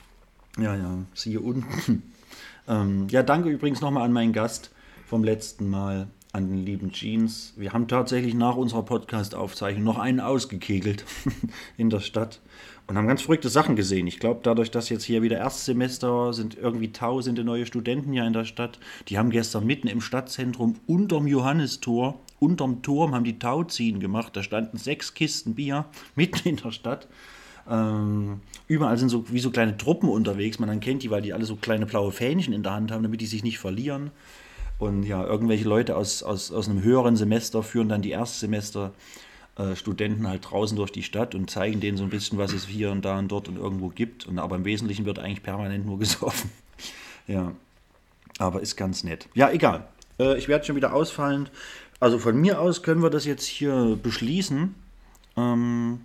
Ja, ja, siehe unten. [LAUGHS] ähm, ja, danke übrigens nochmal an meinen Gast vom letzten Mal an den lieben Jeans. Wir haben tatsächlich nach unserer Podcast-Aufzeichnung noch einen ausgekegelt [LAUGHS] in der Stadt und haben ganz verrückte Sachen gesehen. Ich glaube, dadurch, dass jetzt hier wieder Erstsemester sind, irgendwie tausende neue Studenten hier in der Stadt. Die haben gestern mitten im Stadtzentrum unterm Johannistor, unterm Turm, haben die Tauziehen gemacht. Da standen sechs Kisten Bier [LAUGHS] mitten in der Stadt. Ähm, überall sind so wie so kleine Truppen unterwegs. Man kennt die, weil die alle so kleine blaue Fähnchen in der Hand haben, damit die sich nicht verlieren. Und ja, irgendwelche Leute aus, aus, aus einem höheren Semester führen dann die Erstsemester äh, Studenten halt draußen durch die Stadt und zeigen denen so ein bisschen, was es hier und da und dort und irgendwo gibt. Und aber im Wesentlichen wird eigentlich permanent nur [LAUGHS] gesoffen. ja. Aber ist ganz nett. Ja, egal. Äh, ich werde schon wieder ausfallend. Also von mir aus können wir das jetzt hier beschließen. Ähm,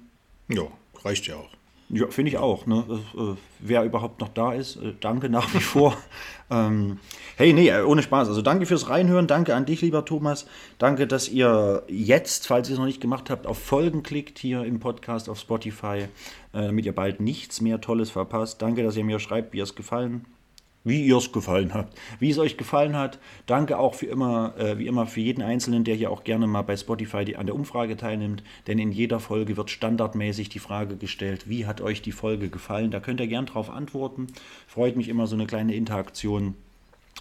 ja, reicht ja auch.
Ja, finde ich auch. Ne? Äh, wer überhaupt noch da ist, äh, danke nach wie vor. [LAUGHS] ähm, hey, nee, äh, ohne Spaß. Also danke fürs Reinhören. Danke an dich, lieber Thomas. Danke, dass ihr jetzt, falls ihr es noch nicht gemacht habt, auf Folgen klickt hier im Podcast auf Spotify, damit ihr bald nichts mehr Tolles verpasst. Danke, dass ihr mir schreibt, wie es gefallen wie ihr es gefallen habt, wie es euch gefallen hat. Danke auch für immer, äh, wie immer für jeden Einzelnen, der hier auch gerne mal bei Spotify die, an der Umfrage teilnimmt. Denn in jeder Folge wird standardmäßig die Frage gestellt, wie hat euch die Folge gefallen? Da könnt ihr gern drauf antworten. Freut mich immer so eine kleine Interaktion.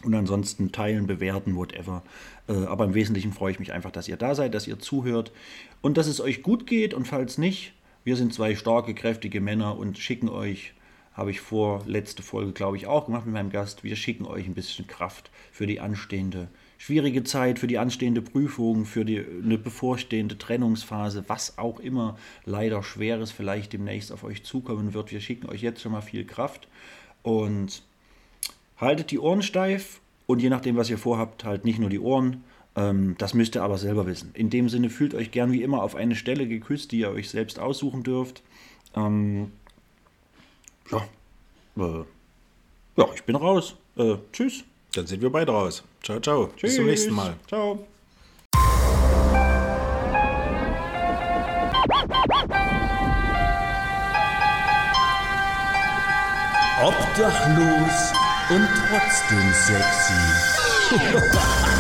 Und ansonsten teilen, bewerten, whatever. Äh, aber im Wesentlichen freue ich mich einfach, dass ihr da seid, dass ihr zuhört und dass es euch gut geht. Und falls nicht, wir sind zwei starke, kräftige Männer und schicken euch habe ich vor, letzte Folge, glaube ich, auch gemacht mit meinem Gast. Wir schicken euch ein bisschen Kraft für die anstehende schwierige Zeit, für die anstehende Prüfung, für die, eine bevorstehende Trennungsphase, was auch immer leider Schweres vielleicht demnächst auf euch zukommen wird. Wir schicken euch jetzt schon mal viel Kraft und haltet die Ohren steif und je nachdem, was ihr vorhabt, halt nicht nur die Ohren. Ähm, das müsst ihr aber selber wissen. In dem Sinne fühlt euch gern wie immer auf eine Stelle geküsst, die ihr euch selbst aussuchen dürft. Ähm, ja, äh, ja, ich bin raus. Äh, tschüss.
Dann sind wir beide raus. Ciao, ciao.
Tschüss. Bis zum nächsten Mal. Ciao.
Obdachlos und trotzdem sexy. [LAUGHS]